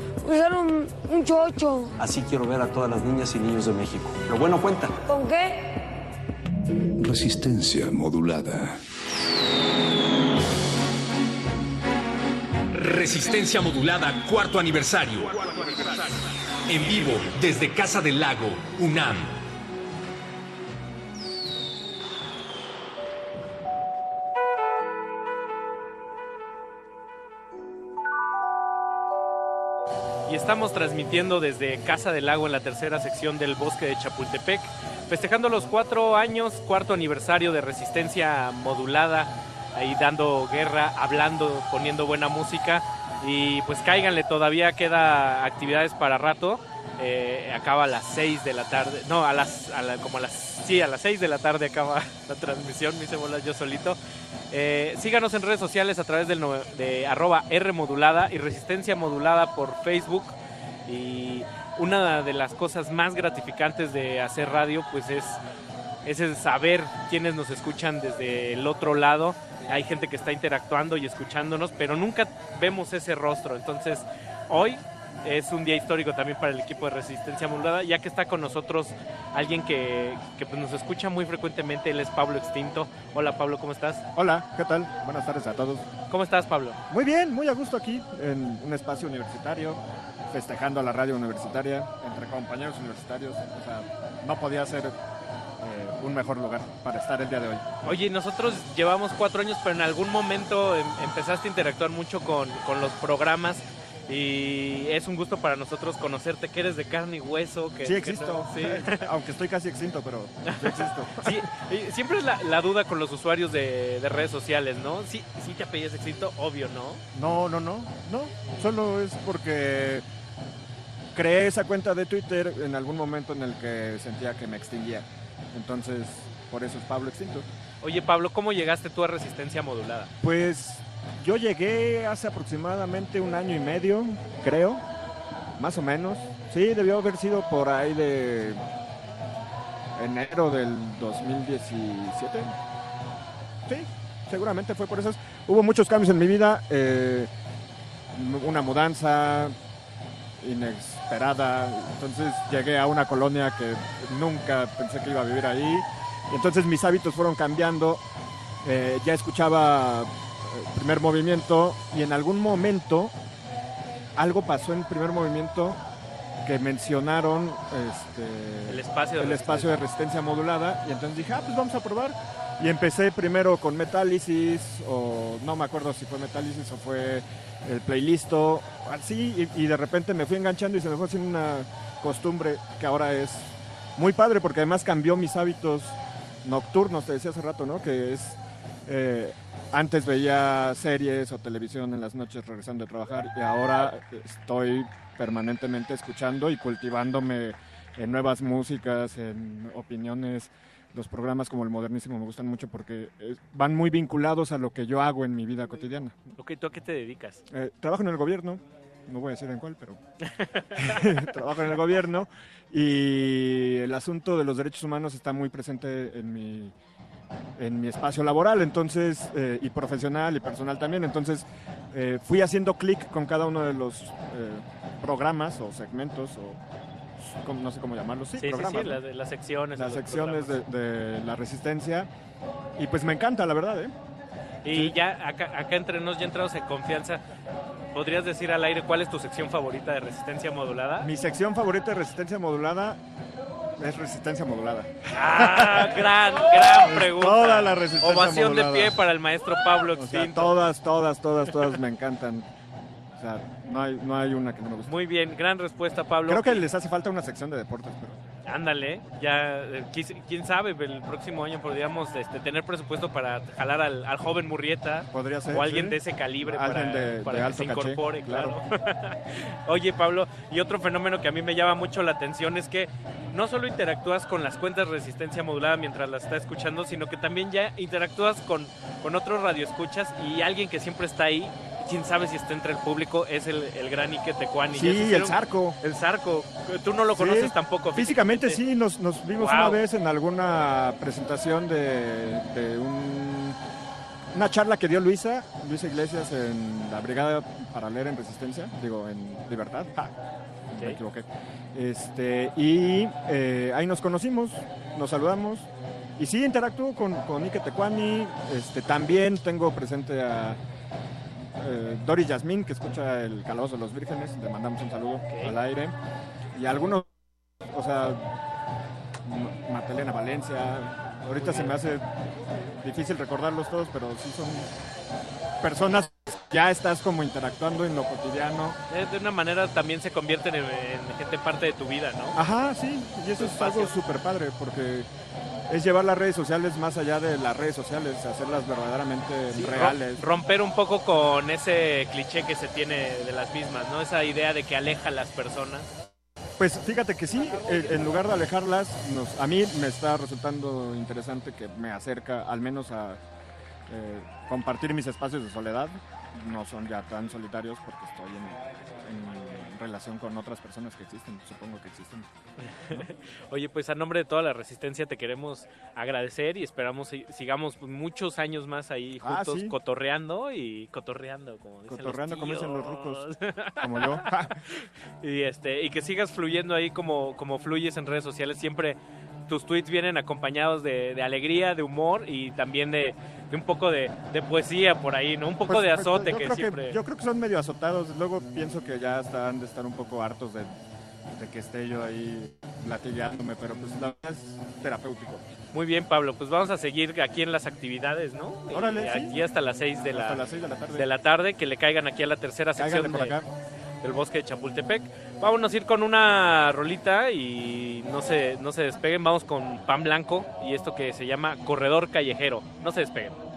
usar un, un chocho. Así quiero ver a todas las niñas y niños de México. Lo bueno cuenta. ¿Con qué? Resistencia modulada. Resistencia modulada, cuarto aniversario. En vivo, desde Casa del Lago, UNAM. Y estamos transmitiendo desde Casa del Lago en la tercera sección del bosque de Chapultepec, festejando los cuatro años, cuarto aniversario de resistencia modulada, ahí dando guerra, hablando, poniendo buena música. Y pues cáiganle, todavía queda actividades para rato. Eh, acaba a las 6 de la tarde, no, a las, como a las, sí, a las 6 de la tarde acaba la transmisión, me hice yo solito. Eh, síganos en redes sociales a través del no- de arroba R modulada y resistencia modulada por Facebook. Y una de las cosas más gratificantes de hacer radio, pues es, es el saber quiénes nos escuchan desde el otro lado. Hay gente que está interactuando y escuchándonos, pero nunca vemos ese rostro. Entonces, hoy es un día histórico también para el equipo de Resistencia Modulada, ya que está con nosotros alguien que, que, pues, nos escucha muy frecuentemente. Él es Pablo Extinto. Hola Pablo, ¿cómo estás? Hola, ¿qué tal? Buenas tardes a todos. ¿Cómo estás, Pablo? Muy bien, muy a gusto aquí en un espacio universitario, festejando la radio universitaria entre compañeros universitarios. O sea, no podía ser eh, un mejor lugar para estar el día de hoy. Oye, nosotros llevamos cuatro años, pero en algún momento em- empezaste a interactuar mucho con, con los programas y es un gusto para nosotros conocerte, que eres de carne y hueso. Que, Sí que- existo, sí. aunque estoy casi extinto, pero sí existo. Sí, y siempre es la, la duda con los usuarios de, de redes sociales, ¿no? Sí, sí te apellidas extinto, obvio, ¿no? No, no, no, no. Solo es porque creé esa cuenta de Twitter en algún momento en el que sentía que me extinguía. Entonces, por eso es Pablo Extinto. Oye, Pablo, ¿cómo llegaste tú a Resistencia Modulada? Pues yo llegué hace aproximadamente un año y medio, creo, más o menos. Sí, debió haber sido por ahí de enero del 2017. Sí, seguramente fue por eso. Hubo muchos cambios en mi vida, eh, una mudanza inesperada, entonces llegué a una colonia que nunca pensé que iba a vivir ahí. Entonces mis hábitos fueron cambiando. Eh, ya escuchaba primer movimiento y en algún momento algo pasó en primer movimiento que mencionaron este, El espacio de el espacio de resistencia modulada y entonces dije, ah, pues vamos a probar. Y empecé primero con Metálisis, o no me acuerdo si fue Metálisis o fue el playlist, así, y, y de repente me fui enganchando y se me fue haciendo una costumbre que ahora es muy padre porque además cambió mis hábitos nocturnos, te decía hace rato, ¿no? Que es eh, antes veía series o televisión en las noches regresando de trabajar y ahora estoy permanentemente escuchando y cultivándome en nuevas músicas, en opiniones. Los programas como el modernísimo me gustan mucho porque eh, van muy vinculados a lo que yo hago en mi vida cotidiana. Ok, ¿tú a qué te dedicas? Eh, trabajo en el gobierno, no voy a decir en cuál, pero trabajo en el gobierno y el asunto de los derechos humanos está muy presente en mi, en mi espacio laboral, entonces, eh, y profesional y personal también. Entonces, eh, fui haciendo clic con cada uno de los eh, programas o segmentos o no sé cómo llamarlos, sí, Sí, sí, sí, ¿no? las, las secciones. las secciones de, de la resistencia y pues me encanta, la verdad, ¿eh? Y ya acá, acá entre nos, ya entrados en confianza, ¿podrías decir al aire cuál es tu sección favorita de resistencia modulada? Mi sección favorita de resistencia modulada es resistencia modulada. Ah, gran, gran pregunta. Toda la resistencia Ovación modulada. de pie para el maestro Pablo O sea, Extinto. todas, todas, todas, todas me encantan. O sea, no hay, no hay una que no me guste. Muy bien, gran respuesta, Pablo. Creo que les hace falta una sección de deportes, pero Ándale, ya, eh, quién sabe, el próximo año podríamos este, tener presupuesto para jalar al, al joven Murrieta Podría ser, o alguien sí. de ese calibre para, de- para de que se caché, incorpore, claro. claro. Oye, Pablo, y otro fenómeno que a mí me llama mucho la atención es que no solo interactúas con las cuentas de resistencia modulada mientras las estás escuchando, sino que también ya interactúas con, con otros radioescuchas y alguien que siempre está ahí, quién sabe si está entre el público, es el, el gran Ike Tecuani. Sí, el Zarco. El Zarco. Tú no lo Sí. conoces tampoco. Físicamente sí, nos, nos vimos Wow. una vez en alguna presentación de, de un- una charla que dio Luisa, Luisa Iglesias en la Brigada para leer en Resistencia, digo, en Libertad. Ja, me Ok. equivoqué. Este, y eh, ahí nos conocimos, nos saludamos. Y sí, interactúo con, con Ike Tecuani. Este, también tengo presente a eh, Doris Yasmín, que escucha el Calabozo de los Vírgenes. Le mandamos un saludo al aire. Y algunos, o sea, M- Magdalena Valencia. Ahorita se me hace difícil recordarlos todos, pero sí son personas que ya estás como interactuando en lo cotidiano. De una manera también se convierten en, en gente parte de tu vida, ¿no? Ajá, sí, y eso es algo súper padre, porque es llevar las redes sociales más allá de las redes sociales, hacerlas verdaderamente Sí, reales. rom- romper un poco con ese cliché que se tiene de las mismas, ¿no? Esa idea de que aleja a las personas. Pues fíjate que sí, eh, en lugar de alejarlas, nos, a mí me está resultando interesante que me acerca al menos a eh, compartir mis espacios de soledad. No son ya tan solitarios porque estoy en relación con otras personas que existen, supongo que existen. Oye, pues a nombre de toda la resistencia te queremos agradecer y esperamos si- sigamos muchos años más ahí Ah, juntos sí. cotorreando y cotorreando, como dicen Cotorreando, como dicen los rucos, como yo. y este y que sigas fluyendo ahí como, como fluyes en redes sociales. Siempre tus tweets vienen acompañados de, de alegría, de humor y también de, de un poco de, de poesía por ahí, ¿no? Un poco Pues, de pues, azote que siempre... yo creo que son medio azotados. Luego pienso que ya están de estar un poco hartos de, que esté yo ahí latigándome, pero pues la verdad es terapéutico. Muy bien, Pablo, pues vamos a seguir aquí en las actividades, ¿no? Órale, sí. Aquí hasta las 6 de la, de la tarde. de la tarde, que le caigan aquí a la tercera sección del bosque de Chapultepec. Vámonos a ir con una rolita y no se, no se despeguen. Vamos con Pan Blanco y esto que se llama Corredor Callejero. No se despeguen.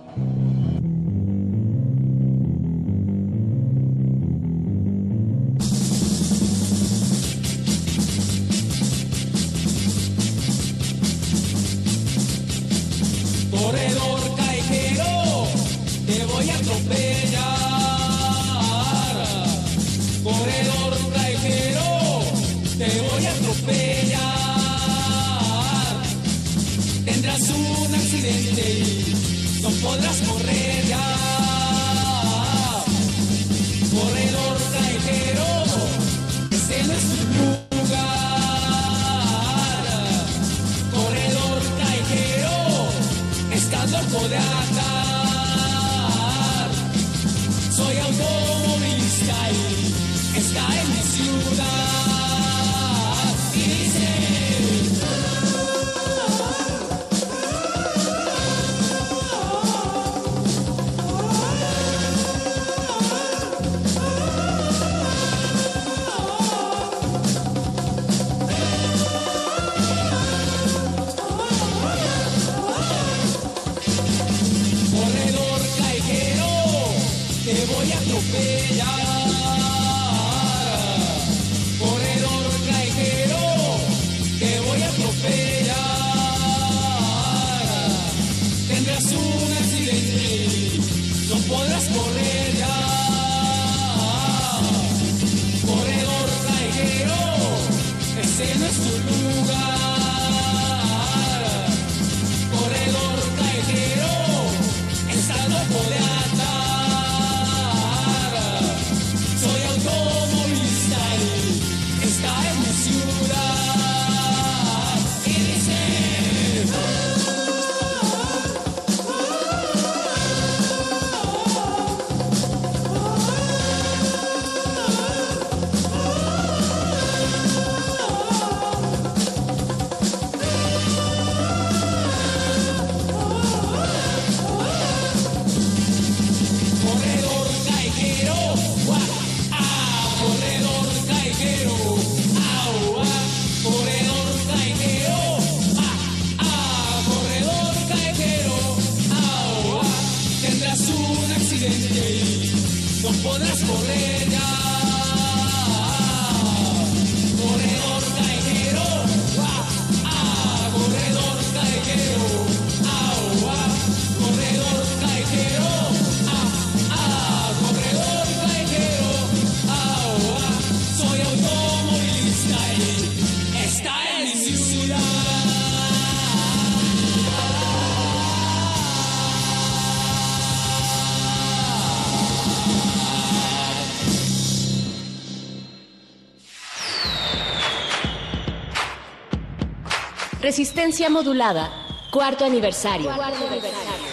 Resistencia modulada, cuarto aniversario.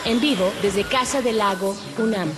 En vivo desde Casa del Lago, UNAM.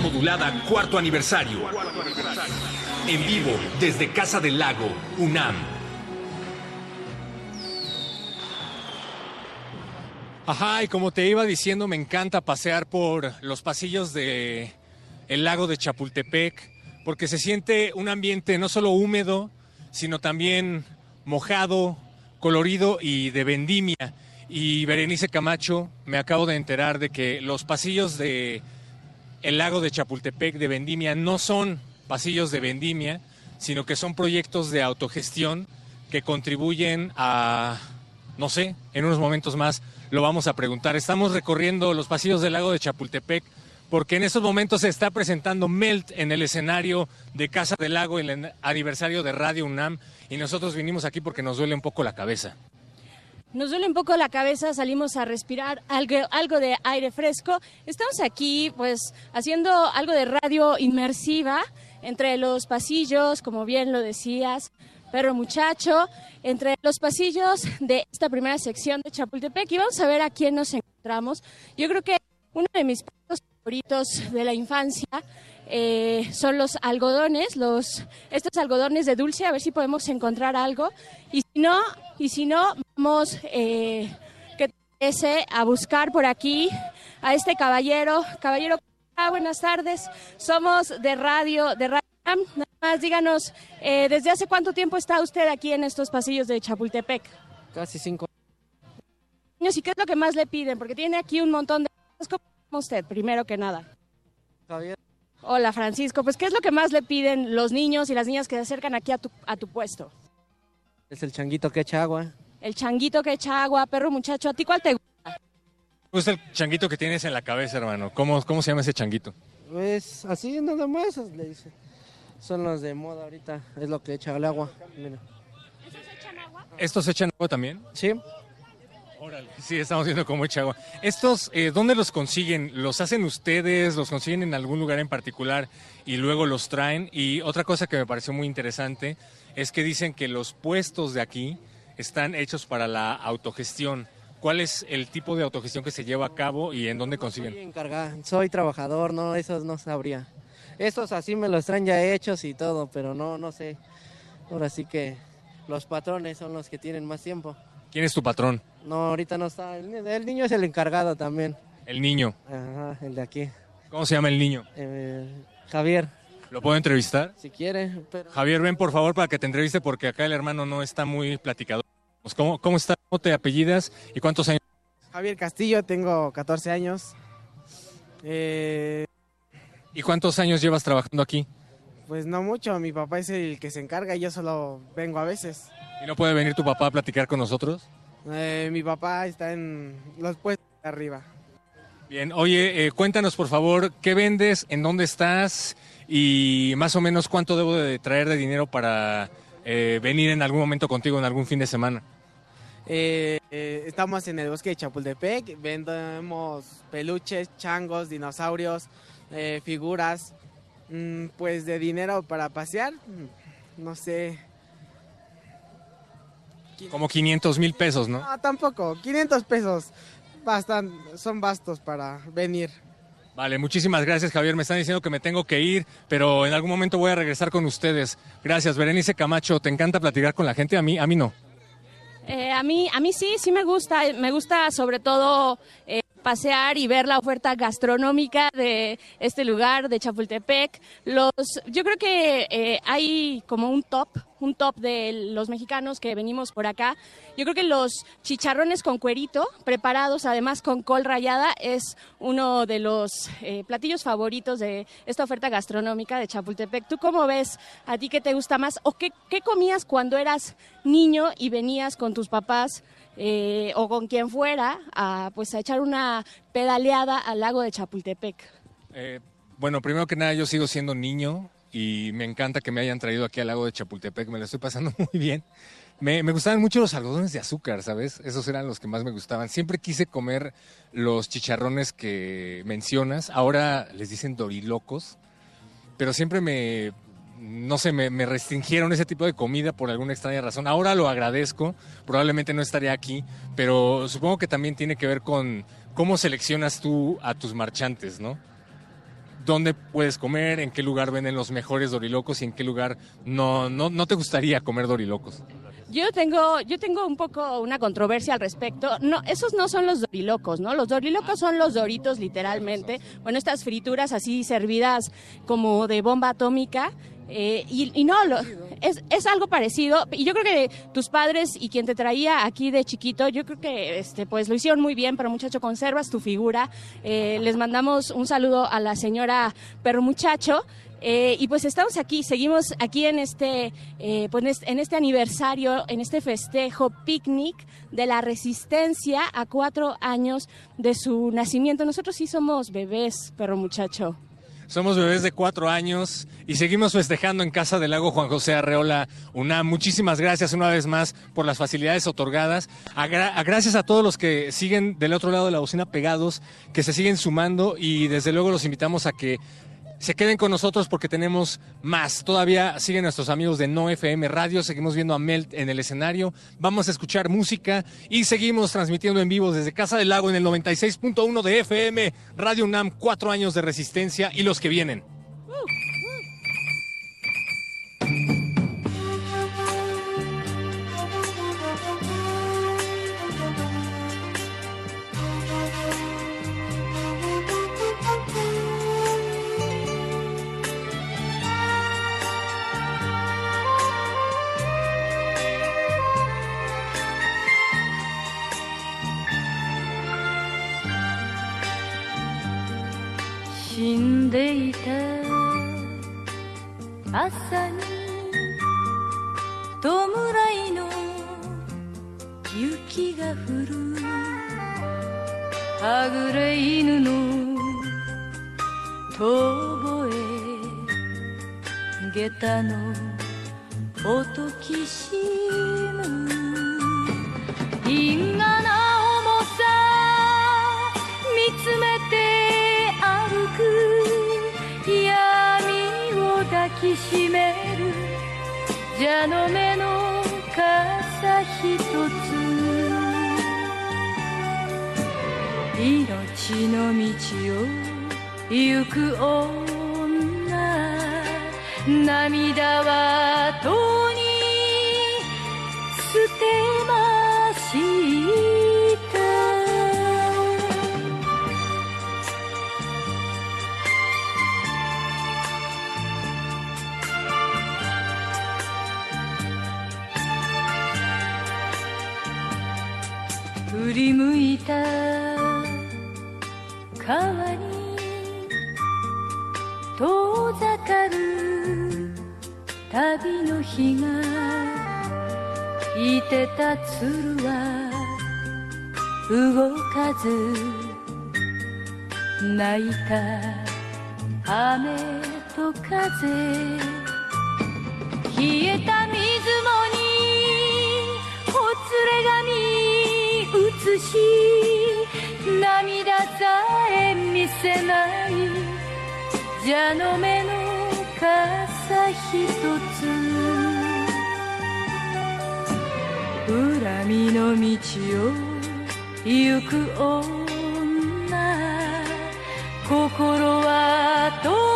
Modulada, cuarto aniversario. En vivo, desde Casa del Lago, UNAM. Ajá, y como te iba diciendo, me encanta pasear por los pasillos de lago de Chapultepec, porque se siente un ambiente no solo húmedo, sino también mojado, colorido y de vendimia. Y Berenice Camacho, me acabo de enterar de que los pasillos de el lago de Chapultepec de vendimia no son pasillos de vendimia, sino que son proyectos de autogestión que contribuyen a, no sé, en unos momentos más lo vamos a preguntar. Estamos recorriendo los pasillos del lago de Chapultepec porque en estos momentos se está presentando Melt en el escenario de Casa del Lago en el aniversario de Radio UNAM y nosotros vinimos aquí porque nos duele un poco la cabeza. Nos duele un poco la cabeza, salimos a respirar algo, algo de aire fresco. Estamos aquí, pues, haciendo algo de radio inmersiva entre los pasillos, como bien lo decías, perro muchacho, entre los pasillos de esta primera sección de Chapultepec. Y vamos a ver a quién nos encontramos. Yo creo que uno de mis platos favoritos de la infancia eh, son los algodones, los estos algodones de dulce, a ver si podemos encontrar algo. Y si no, y si no, vamos eh, ¿qué te a buscar por aquí a este caballero. Caballero, ah, buenas tardes. Somos de radio, de radio. Nada más díganos, eh, ¿desde hace cuánto tiempo está usted aquí en estos pasillos de Chapultepec? Casi cinco años. ¿Y qué es lo que más le piden? Porque tiene aquí un montón de cosas. ¿Cómo usted, primero que nada? Javier. Hola, Francisco. Pues, ¿qué es lo que más le piden los niños y las niñas que se acercan aquí a tu, a tu puesto? Es el changuito que echa agua. El changuito que echa agua, perro muchacho. ¿A ti cuál te gusta? Gusta el changuito que tienes en la cabeza, hermano. ¿Cómo, cómo se llama ese changuito? Pues así nada más le dice. Son los de moda ahorita, es lo que echa el agua. Mira. ¿Estos echan agua también? Sí. Órale, sí, estamos viendo cómo echa agua. ¿Estos, eh, dónde los consiguen? ¿Los hacen ustedes? ¿Los consiguen en algún lugar en particular y luego los traen? Y otra cosa que me pareció muy interesante es que dicen que los puestos de aquí están hechos para la autogestión, ¿Cuál es el tipo de autogestión que se lleva a cabo y en dónde Soy consiguen? encargado, soy trabajador, no, esos no sabría. Estos así me los traen ya hechos y todo, pero no, no sé. Ahora sí que los patrones son los que tienen más tiempo. ¿Quién es tu patrón? No, ahorita no está. El, ni- el niño es el encargado también. El niño. Ajá, el de aquí. ¿Cómo se llama el niño? Eh, Javier, ¿Lo puedo entrevistar? si quiere. Pero... Javier, ven por favor para que te entreviste porque acá el hermano no está muy platicador. ¿Cómo, cómo está? ¿Cómo te apellidas y cuántos años? Javier Castillo, tengo 14 años. Eh, ¿Y cuántos años llevas trabajando aquí? pues no mucho, mi papá es el que se encarga y yo solo vengo a veces. ¿Y no puede venir tu papá a platicar con nosotros? Eh, mi papá está en los puestos de arriba. Bien, oye, eh, cuéntanos por favor, ¿qué vendes? ¿En dónde estás? Y más o menos cuánto debo de traer de dinero para eh, venir en algún momento contigo en algún fin de semana. Eh, eh, estamos en el bosque de Chapultepec, vendemos peluches, changos, dinosaurios, eh, figuras, mm, pues de dinero para pasear, no sé, Como 500 mil pesos, ¿no? no, tampoco, 500 pesos, bastan, son bastos para venir. Vale, muchísimas gracias Javier. Me están diciendo que me tengo que ir, pero en algún momento voy a regresar con ustedes. Gracias, Berenice Camacho. ¿Te encanta platicar con la gente? A mí, a mí no. Eh, a mí, a mí sí, sí me gusta. Me gusta sobre todo eh, pasear y ver la oferta gastronómica de este lugar, de Chapultepec. Los, yo creo que eh, hay como un top, un top de los mexicanos que venimos por acá. Yo creo que los chicharrones con cuerito, preparados además con col rallada, es uno de los eh, platillos favoritos de esta oferta gastronómica de Chapultepec. ¿Tú cómo ves? ¿A ti qué te gusta más? ¿O qué, qué comías cuando eras niño y venías con tus papás eh, o con quien fuera a, pues, a echar una pedaleada al lago de Chapultepec? Eh, bueno, primero que nada, yo sigo siendo niño y me encanta que me hayan traído aquí al lago de Chapultepec. Me lo estoy pasando muy bien. Me, me gustaban mucho los algodones de azúcar, ¿sabes? Esos eran los que más me gustaban. Siempre quise comer los chicharrones que mencionas. Ahora les dicen dorilocos, pero siempre me, no sé, me, restringieron ese tipo de comida por alguna extraña razón. Ahora lo agradezco, probablemente no estaría aquí, pero supongo que también tiene que ver con cómo seleccionas tú a tus marchantes, ¿no? dónde puedes comer, en qué lugar venden los mejores dorilocos y en qué lugar no, no, no te gustaría comer dorilocos. Yo tengo, yo tengo un poco una controversia al respecto. No, esos no son los dorilocos, ¿no? Los dorilocos son los doritos, literalmente. Bueno, estas frituras así servidas como de bomba atómica. Eh, y, no, lo- es, es algo parecido. Y yo creo que tus padres y quien te traía aquí de chiquito, yo creo que este, pues lo hicieron muy bien, pero muchacho, conservas tu figura. Eh, les mandamos un saludo a la señora Perro Muchacho. Eh, y pues estamos aquí, seguimos aquí en este, pues este- en este aniversario, en este festejo, picnic de la resistencia a cuatro años de su nacimiento. Nosotros sí somos bebés, perro muchacho. Somos bebés de cuatro años y seguimos festejando en Casa del Lago Juan José Arreola UNAM. Muchísimas gracias una vez más por las facilidades otorgadas. Gracias a todos los que siguen del otro lado de la bocina pegados, que se siguen sumando y desde luego los invitamos a que se queden con nosotros porque tenemos más. Todavía siguen nuestros amigos de No FM Radio, seguimos viendo a Mel en el escenario, vamos a escuchar música y seguimos transmitiendo en vivo desde Casa del Lago en el 96.1 de FM, Radio UNAM, cuatro años de resistencia y los que vienen.「死朝に弔いの雪が降る」「はぐれ犬の遠吠え下駄の音きしむ」「因果な重さ見つめて歩く。しめる。蛇の目の傘ひとつ。命の道を行く女。涙はとに捨てまし振り向いた。川に遠ざかる。旅の日がいてた鶴は動かず。泣いた雨と風。冷えた水面にほつれ髪映し涙さえ見せない蛇の目の傘ひとつ。恨みの道を行く女心はとに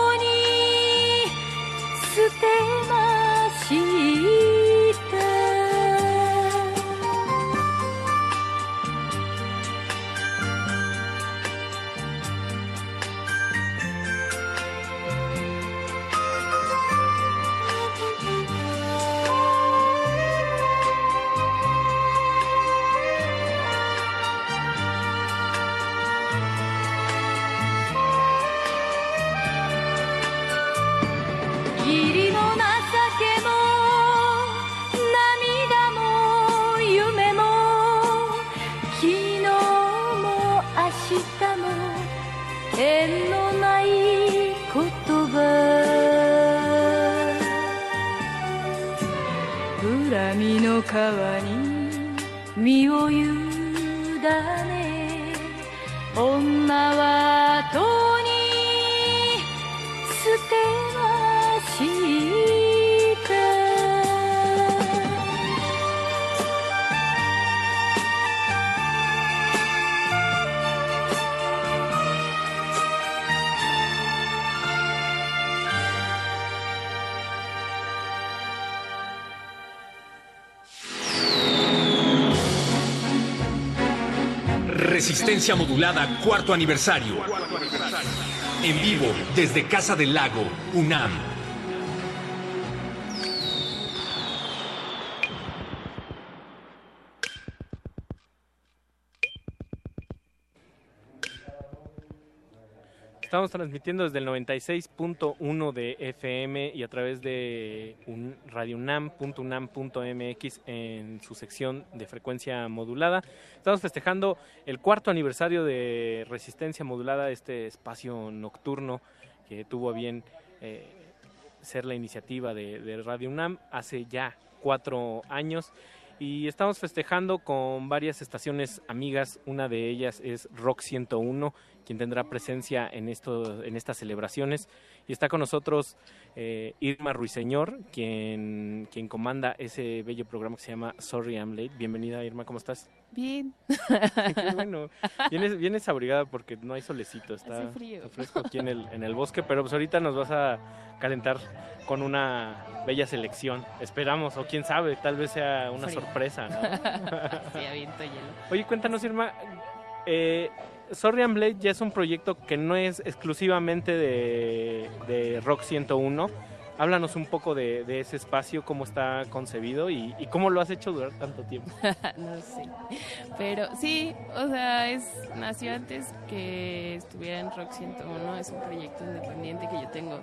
Resistencia modulada, cuarto aniversario. En vivo, desde Casa del Lago, UNAM. Estamos transmitiendo desde el 96.1 de FM y a través de un radiounam.unam.mx en su sección de frecuencia modulada. Estamos festejando el cuarto aniversario de Resistencia Modulada, este espacio nocturno que tuvo a bien eh, ser la iniciativa de, de Radio UNAM hace ya cuatro años. Y estamos festejando con varias estaciones amigas. Una de ellas es Rock 101, quien tendrá presencia en, esto, en estas celebraciones. Y está con nosotros eh, Irma Ruiseñor, quien, quien comanda ese bello programa que se llama Sorry I'm Late. Bienvenida, Irma, ¿cómo estás? Bien. Qué bueno. Vienes, vienes abrigada porque no hay solecito, está, Hace frío. está fresco aquí en el, en el bosque, pero pues ahorita nos vas a calentar con una bella selección. Esperamos, o quién sabe, tal vez sea una Frío. sorpresa, ¿no? Sí, aviento hielo. Oye, cuéntanos, Irma. Eh, Sorry and Blade ya es un proyecto que no es exclusivamente de, de Rock 101. Háblanos un poco de, de ese espacio, cómo está concebido y, y cómo lo has hecho durar tanto tiempo. no sé. Pero sí, o sea, es nació antes que estuviera en Rock 101. Es un proyecto independiente que yo tengo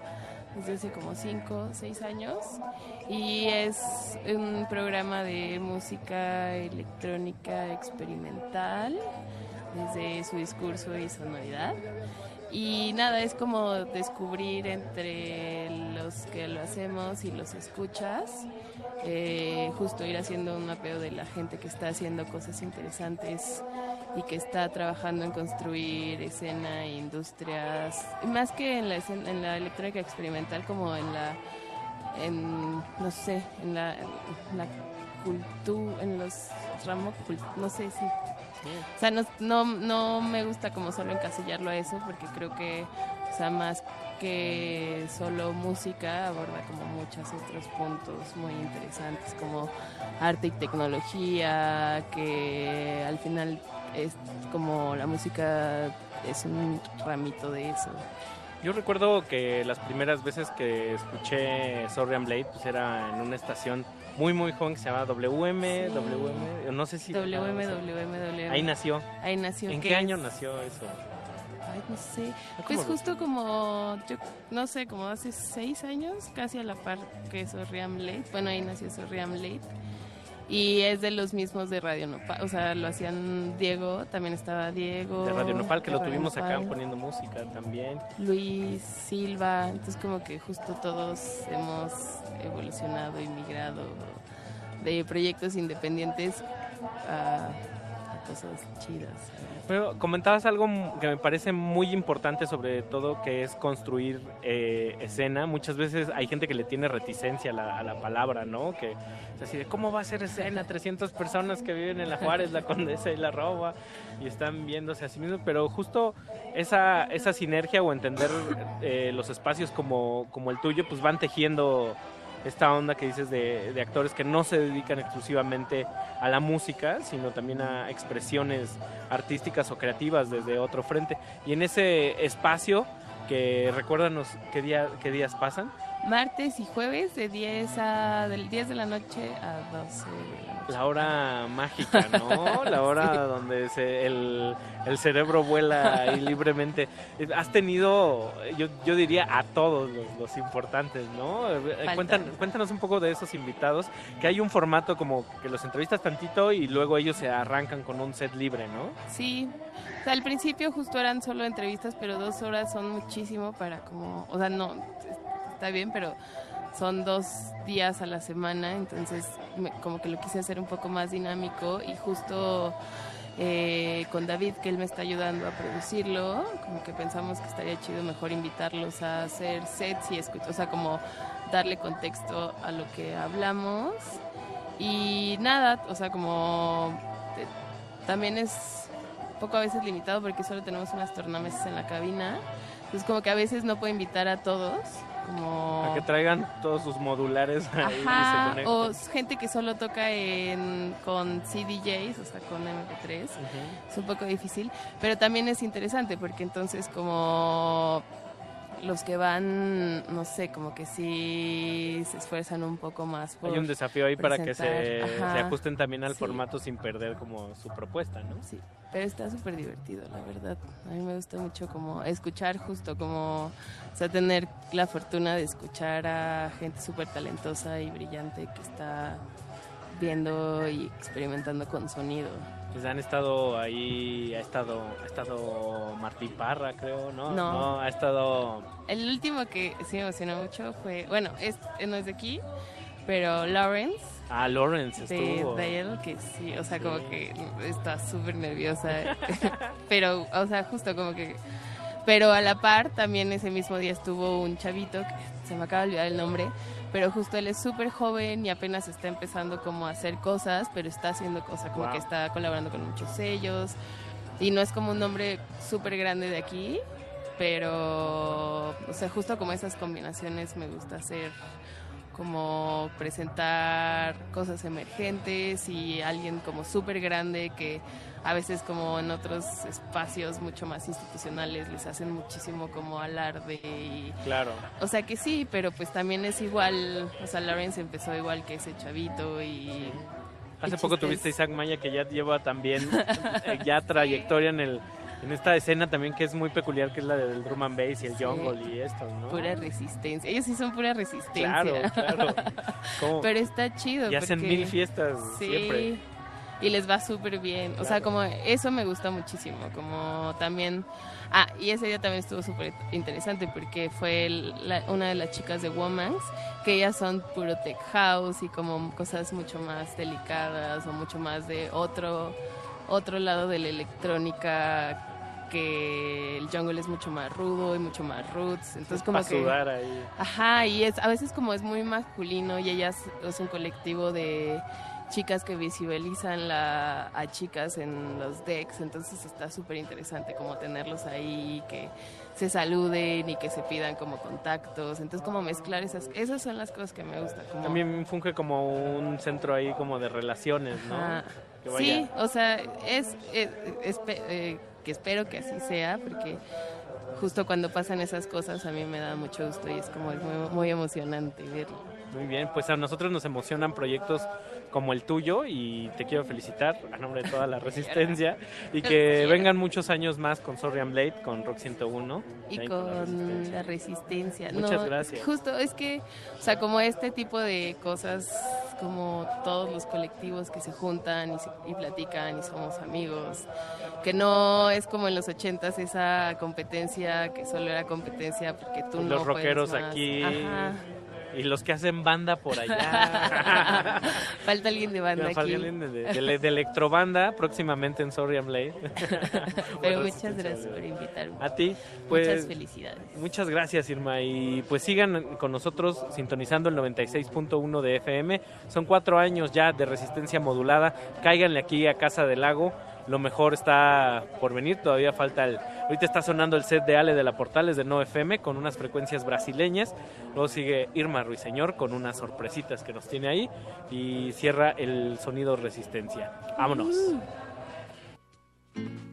desde hace como 5 o 6 años. Y es un programa de música electrónica experimental desde su discurso y sonoridad. Y nada, es como descubrir entre los que lo hacemos y los escuchas, eh, justo ir haciendo un mapeo de la gente que está haciendo cosas interesantes y que está trabajando en construir escena, industrias, más que en la, escena- en la electrónica experimental, como en la, en, no sé, en la, cultura, en los ramos, no sé si... O sea, no, no, me gusta como solo encasillarlo a eso, porque creo que, sea, más que solo música, aborda como muchos otros puntos muy interesantes, como arte y tecnología, que al final es como la música es un ramito de eso. Yo recuerdo que las primeras veces que escuché Sorry and Blade pues era en una estación muy muy joven que se llama WM, Sí. WM, no sé si WM, WM, WM. Ahí nació. Ahí nació. ¿En qué es- año nació eso? Ay, no sé. ¿cómo Pues lo- justo como, yo no sé, como hace seis años, casi a la par que Sorriam Late. Bueno, ahí nació Sorriam Late. Y es de los mismos de Radio Nopal. O sea, lo hacían Diego, también estaba Diego. De Radio Nopal que lo Radio tuvimos acá poniendo música también. Luis Silva. Entonces, como que justo todos hemos evolucionado y migrado de proyectos independientes a cosas chidas. Pero comentabas algo que me parece muy importante sobre todo que es construir eh, escena. Muchas veces hay gente que le tiene reticencia a la, a la palabra, ¿no? Que es así de, ¿cómo va a ser escena? 300 personas que viven en la Juárez, la Condesa y la Roba y están viéndose a sí mismos. Pero justo esa, esa sinergia o entender eh, los espacios como, como el tuyo, pues van tejiendo esta onda que dices de, de actores que no se dedican exclusivamente a la música, sino también a expresiones artísticas o creativas desde otro frente. Y en ese espacio, que recuérdanos qué, día, qué días pasan. Martes y jueves de 10 a del 10 de la noche a 12 de la noche. La hora mágica, ¿no? La hora Sí. donde se- el, el cerebro vuela ahí libremente. Has tenido, yo, yo diría, a todos los, los importantes, ¿no? Cuentan, cuéntanos un poco de esos invitados, que hay un formato como que los entrevistas tantito y luego ellos se arrancan con un set libre, ¿no? Sí, o sea, al principio justo eran solo entrevistas, pero dos horas son muchísimo para como, o sea, no, está bien, pero son dos días a la semana, entonces me- como que lo quise hacer un poco más dinámico y justo eh, con David, que él me está ayudando a producirlo, como que pensamos que estaría chido mejor invitarlos a hacer sets y escuchar, o sea, como darle contexto a lo que hablamos y nada, o sea, como eh, también es poco a veces limitado porque solo tenemos unas tornamesas en la cabina. Entonces como que a veces no puedo invitar a todos, como... A que traigan todos sus modulares ahí y se Ajá, conecten. o s- gente que solo toca en, con CDJs, o sea, con MP3. Es un poco difícil, pero también es interesante porque entonces como los que van, no sé, como que sí se esfuerzan un poco más por Hay un desafío ahí para que se, ajusten también al Sí. formato sin perder como su propuesta, ¿no? Sí, pero está súper divertido, la verdad. A mí me gusta mucho como escuchar justo como, o sea, tener la fortuna de escuchar a gente súper talentosa y brillante que está viendo y experimentando con sonido. Pues han estado ahí, ha estado, ha estado Martín Parra, creo, ¿no? No. ha estado... El último que sí me emocionó mucho fue, bueno, es, no es de aquí, pero Lawrence. Ah, Lawrence de estuvo. Dale, que sí, o sea, como que está súper nerviosa. pero, o sea, justo como que. Pero a la par, también ese mismo día estuvo un chavito, que se me acaba de olvidar el nombre, pero justo él es súper joven y apenas está empezando como a hacer cosas, pero está haciendo cosas, como Wow. que está colaborando con muchos sellos. Y no es como un nombre súper grande de aquí, pero, o sea, justo como esas combinaciones me gusta hacer como presentar cosas emergentes y alguien como súper grande que a veces como en otros espacios mucho más institucionales les hacen muchísimo como alarde y Claro. o sea que sí, pero pues también es igual, o sea, Lawrence empezó igual que ese chavito y Hace y poco tuviste Isaac Maya que ya lleva también eh, ya trayectoria en el en esta escena también que es muy peculiar que es la del drum and bass y el Sí. jungle y esto, ¿no? pura resistencia. Ellos sí son pura resistencia. Claro, claro. ¿Cómo? Pero está chido. Y hacen mil fiestas sí, siempre. Y les va súper bien. O sea, como eso me gusta muchísimo. Como también. Ah, y ese día también estuvo súper interesante porque fue la- una de las chicas de Womans, que ellas son puro tech house y como cosas mucho más delicadas o mucho más de otro, otro lado de la electrónica que el jungle es mucho más rudo y mucho más roots. Entonces Es como pa' que... sudar ahí. Ajá, y es a veces como es muy masculino y ellas es un colectivo de chicas que visibilizan la, a chicas en los decks, entonces está súper interesante como tenerlos ahí, que se saluden y que se pidan como contactos, entonces como mezclar esas, esas son las cosas que me gustan. Como, También funge como un centro ahí como de relaciones, ¿no? Ah, Sí, o sea, es, es- eh, que espero que así sea, porque justo cuando pasan esas cosas a mí me da mucho gusto y es como muy, muy emocionante verlo. Muy bien, pues a nosotros nos emocionan proyectos como el tuyo y te quiero felicitar a nombre de toda la resistencia y que vengan muchos años más con Sorry I'm Late, con Rock 101. Y ahí con la resistencia. Muchas No, gracias. Justo es que, o sea, como este tipo de cosas, como todos los colectivos que se juntan y, se- y platican y somos amigos, que no es como en los ochentas esa competencia que solo era competencia porque tú Y no los puedes rockeros más. aquí Ajá. Y los que hacen banda por allá. Falta alguien de banda Falta aquí. alguien de, de- de- de electrobanda próximamente en Sorry I'm Late. Pero muchas gracias por invitarme. A ti, pues. Muchas felicidades. Muchas gracias, Irma. Y pues sigan con nosotros sintonizando el 96.1 de FM. Son cuatro años ya de resistencia modulada. Cáiganle aquí a Casa del Lago. Lo mejor está por venir. Todavía falta el. Ahorita está sonando el set de Ale de la Portales de No FM con unas frecuencias brasileñas. Luego sigue Irma Ruiseñor con unas sorpresitas que nos tiene ahí. Y cierra el sonido resistencia. Vámonos. Ei,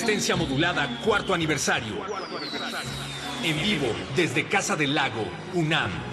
Resistencia modulada, cuarto aniversario. En vivo, desde Casa del Lago, UNAM.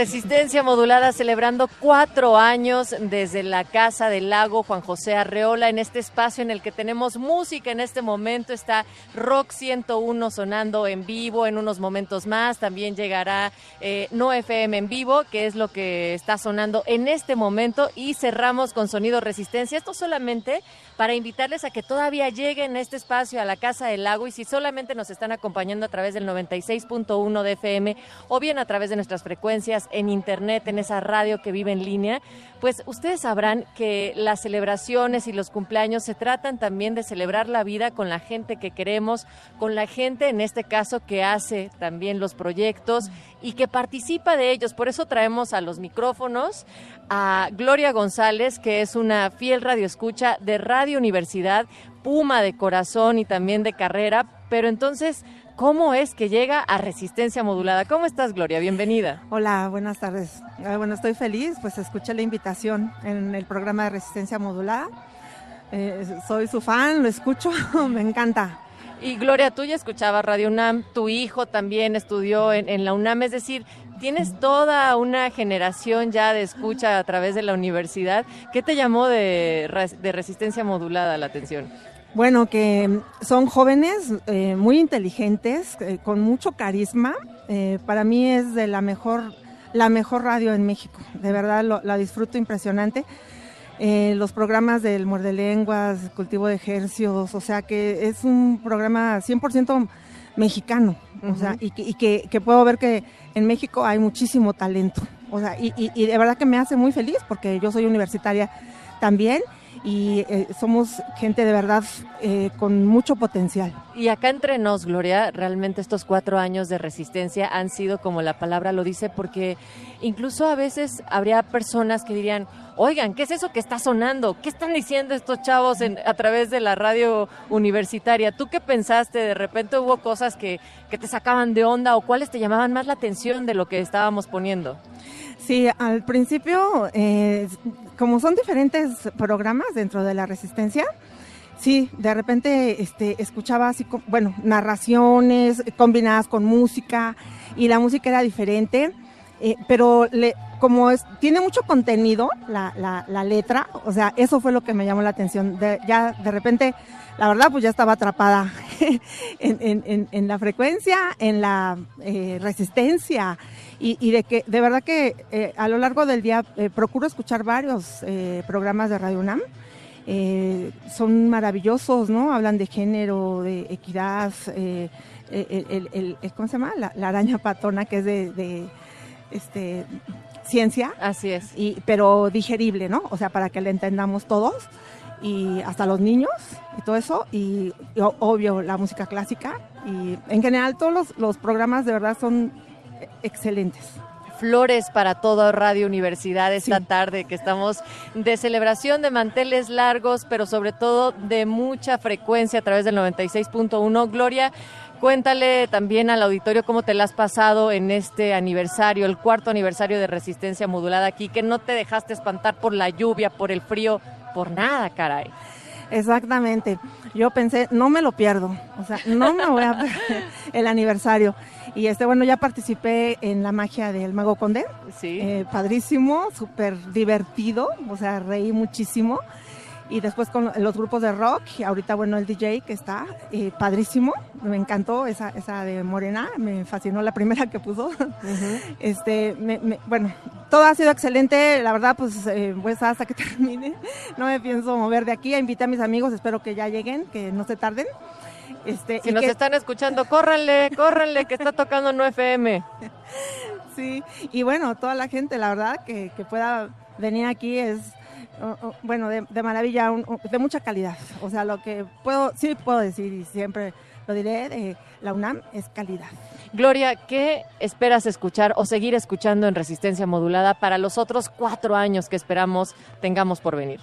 Resistencia modulada celebrando cuatro años desde la Casa del Lago Juan José Arreola en este espacio en el que tenemos música en este momento. Está Rock 101 sonando en vivo en unos momentos más. También llegará eh, No FM en vivo, que es lo que está sonando en este momento. Y cerramos con Sonido Resistencia. Esto solamente para invitarles a que todavía lleguen a este espacio a la Casa del Lago. Y si solamente nos están acompañando a través del 96.1 de FM o bien a través de nuestras frecuencias en internet, en esa radio que vive en línea, pues ustedes sabrán que las celebraciones y los cumpleaños se tratan también de celebrar la vida con la gente que queremos, con la gente en este caso que hace también los proyectos y que participa de ellos. Por eso traemos a los micrófonos a Gloria González, que es una fiel radioescucha de Radio Universidad, Puma de corazón y también de carrera, pero entonces ¿Cómo es que llega a resistencia modulada? ¿Cómo estás, Gloria? Bienvenida. Hola, buenas tardes. Eh, bueno, estoy feliz, pues escuché la invitación en el programa de resistencia modulada. Eh, soy su fan, lo escucho, me encanta. Y Gloria, tú ya escuchabas Radio UNAM, tu hijo también estudió en, en la UNAM, es decir, tienes toda una generación ya de escucha a través de la universidad. ¿Qué te llamó de resistencia modulada la atención? Bueno, que son jóvenes eh, muy inteligentes, eh, con mucho carisma. Eh, para mí es de la mejor, la mejor radio en México. De verdad lo- la disfruto impresionante. Eh, los programas del Muerde Lenguas, Cultivo de Ejercios, o sea que es un programa 100% mexicano. O sea, y, que, y que- que puedo ver que en México hay muchísimo talento. O sea, y, y- y de verdad que me hace muy feliz porque yo soy universitaria también y eh, somos gente de verdad eh, con mucho potencial. Y acá entre nos, Gloria, realmente estos cuatro años de resistencia han sido como la palabra lo dice, porque incluso a veces habría personas que dirían, oigan, ¿qué es eso que está sonando? ¿Qué están diciendo estos chavos en- a través de la radio universitaria? ¿Tú qué pensaste? ¿De repente hubo cosas que, que te sacaban de onda o cuáles te llamaban más la atención de lo que estábamos poniendo? Sí, al principio, eh, como son diferentes programas dentro de la resistencia, sí, de repente este, escuchaba así, bueno, narraciones combinadas con música y la música era diferente, eh, pero le, como es, tiene mucho contenido la, letra, o sea, eso fue lo que me llamó la atención. Ya de repente, la verdad, pues ya estaba atrapada en la frecuencia, en la eh, resistencia y, y de que de verdad que eh, a lo largo del día eh, procuro escuchar varios eh, programas de Radio UNAM. Son maravillosos, ¿no? Hablan de género, de equidad, eh, el, el- ¿cómo se llama? La, la araña patona, que es de, de, este, ciencia. Así es. Y, pero digerible, ¿no? O sea, para que le entendamos todos y hasta los niños y todo eso. Y, y obvio, la música clásica. Y en general, todos los, los programas de verdad son excelentes. Flores para toda Radio Universidad esta tarde, que estamos de celebración de manteles largos, pero sobre todo de mucha frecuencia a través del 96.1. Gloria, cuéntale también al auditorio cómo te la has pasado en este aniversario, el cuarto aniversario de Resistencia Modulada aquí, que no te dejaste espantar por la lluvia, por el frío, por nada, caray. Exactamente. Yo pensé, no me lo pierdo, o sea, no me voy a perder el aniversario. Y este, bueno, ya participé en la magia del Mago Conde. Sí. Eh, padrísimo, súper divertido, o sea, reí muchísimo. Y después con los grupos de rock, y ahorita, bueno, el DJ que está, eh, padrísimo, me encantó esa, esa de Morena, me fascinó la primera que puso. Este, me- me- bueno, todo ha sido excelente, la verdad, pues eh, estar hasta que termine. No me pienso mover de aquí. Invité a mis amigos, espero que ya lleguen, que no se tarden. Este, Si nos que- están escuchando, córranle, córranle, que está tocando 9FM. Sí, y bueno, toda la gente, la verdad, que, que pueda venir aquí es, bueno, de, de maravilla, un- de mucha calidad. O sea, lo que puedo, sí puedo decir y siempre lo diré, de la UNAM es calidad. Gloria, ¿qué esperas escuchar o seguir escuchando en Resistencia Modulada para los otros cuatro años que esperamos tengamos por venir?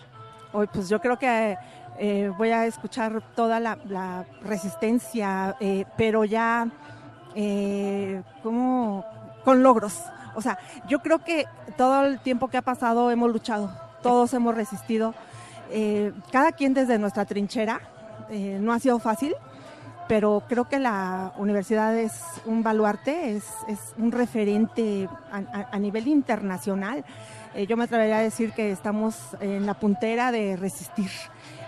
Hoy, pues yo creo que eh, voy a escuchar toda la, la resistencia, eh, pero ya eh, como con logros. O sea, yo creo que todo el tiempo que ha pasado hemos luchado, todos hemos resistido, eh, cada quien desde nuestra trinchera. eh, no ha sido fácil, pero creo que la universidad es un baluarte, es, es un referente a, a- a nivel internacional. Eh, yo me atrevería a decir que estamos en la puntera de resistir.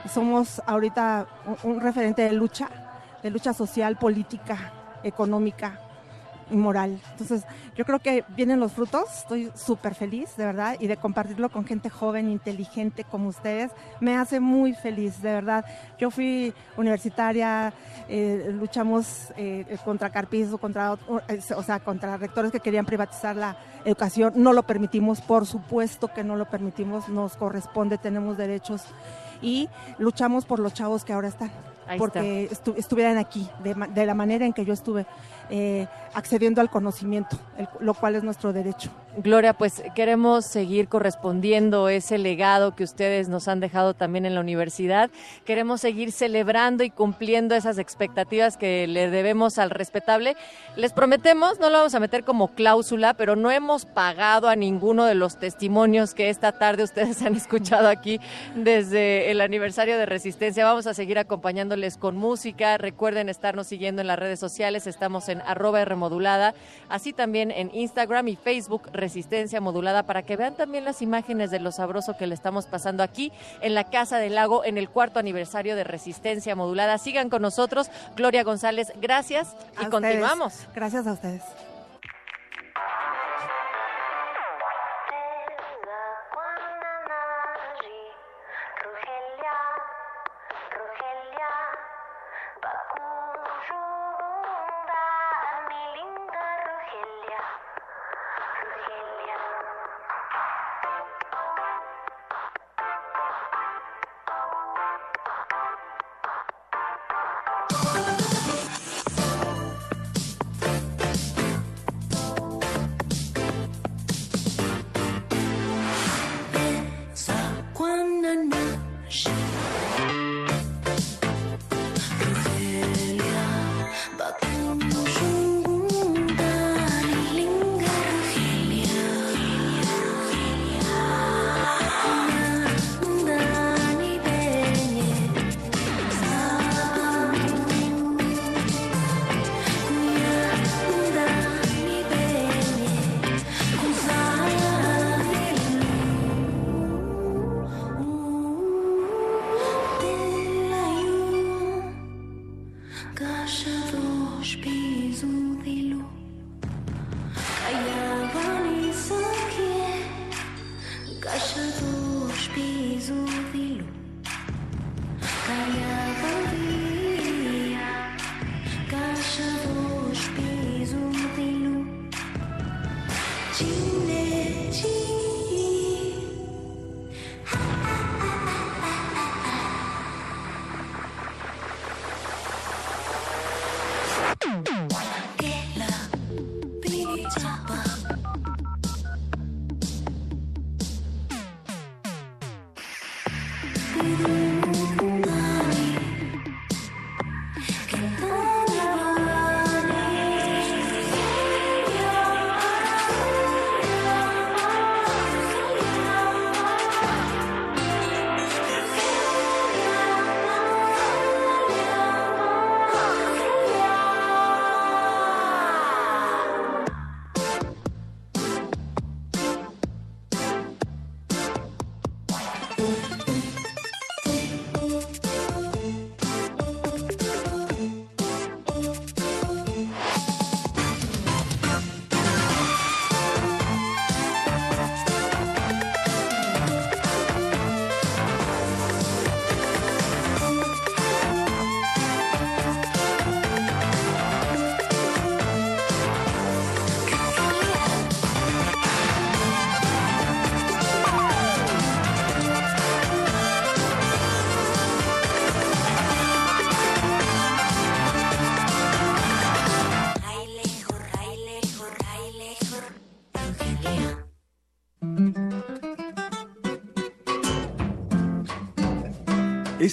Somos ahorita un, referente de lucha, de lucha social, política, económica y moral. Entonces, yo creo que vienen los frutos, estoy súper feliz, de verdad, y de compartirlo con gente joven, inteligente como ustedes, me hace muy feliz, de verdad. Yo fui universitaria, eh, luchamos eh, contra Carpizo, contra, eh, o sea, contra rectores que querían privatizar la educación, no lo permitimos, por supuesto que no lo permitimos, nos corresponde, tenemos derechos y luchamos por los chavos que ahora están. Ahí porque estu- estuvieran aquí, de, ma- de la manera en que yo estuve, eh, accediendo al conocimiento, lo cual es nuestro derecho. Gloria, pues queremos seguir correspondiendo ese legado que ustedes nos han dejado también en la universidad. Queremos seguir celebrando y cumpliendo esas expectativas que le debemos al respetable. Les prometemos, no lo vamos a meter como cláusula, pero no hemos pagado a ninguno de los testimonios que esta tarde ustedes han escuchado aquí desde el aniversario de Resistencia. Vamos a seguir acompañándoles con música. Recuerden estarnos siguiendo en las redes sociales. Estamos en arroba Rmodulada, así también en Instagram y Facebook Resistencia Modulada para que vean también las imágenes de lo sabroso que le estamos pasando aquí en la Casa del Lago en el cuarto aniversario de Resistencia Modulada. Sigan con nosotros. Gloria González, gracias y A ustedes. continuamos. Gracias a ustedes.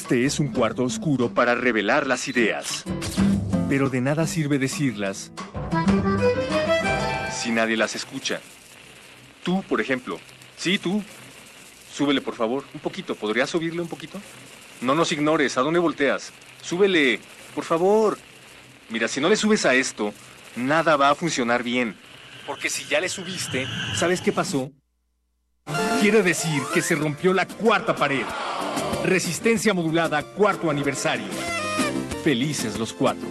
Este es un cuarto oscuro para revelar las ideas. Pero de nada sirve decirlas si nadie las escucha. Tú, por ejemplo. Sí, tú. Súbele, por favor. Un poquito. ¿Podrías subirle un poquito? No nos ignores. ¿A dónde volteas? Súbele. Por favor. Mira, si no le subes a esto, nada va a funcionar bien. Porque si ya le subiste, ¿sabes qué pasó? Quiere decir que se rompió la cuarta pared. Resistencia modulada, cuarto aniversario. Felices los cuatro.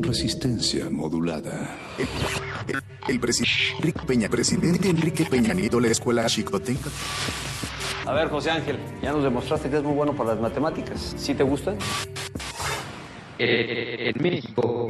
Resistencia modulada. El, presidente Enrique Peña, presidente Enrique Peña Nieto, la escuela Chicoteca. A ver, José Ángel, ya nos demostraste que es muy bueno para las matemáticas. ¿Sí te gusta? Eh, En México,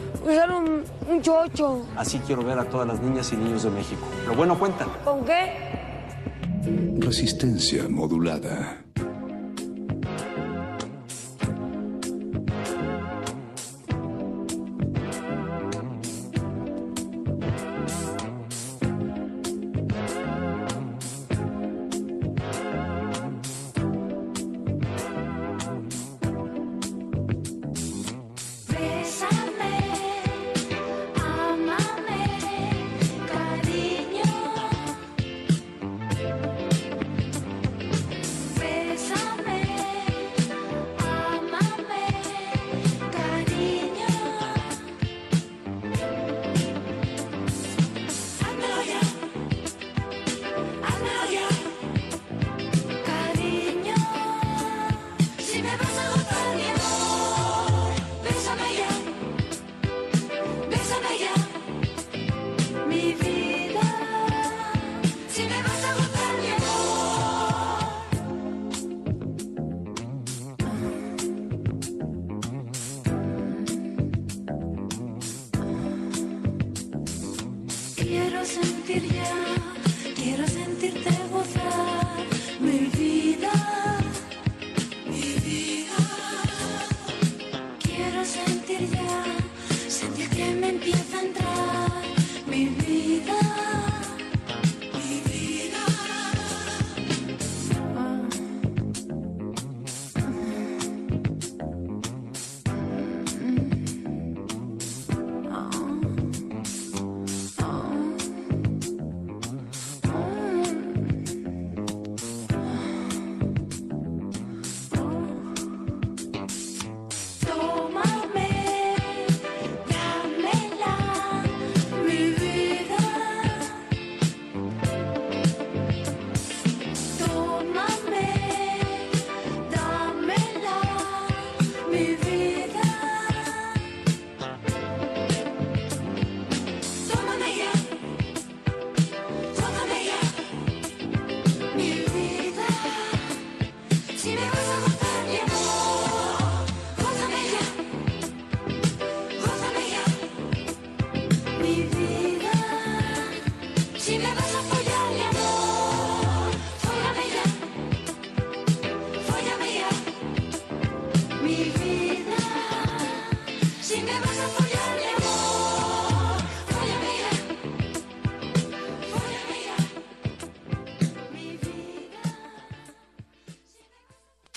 usar un, un chocho. Así quiero ver a todas las niñas y niños de México. Lo bueno cuenta. ¿Con qué? Resistencia modulada.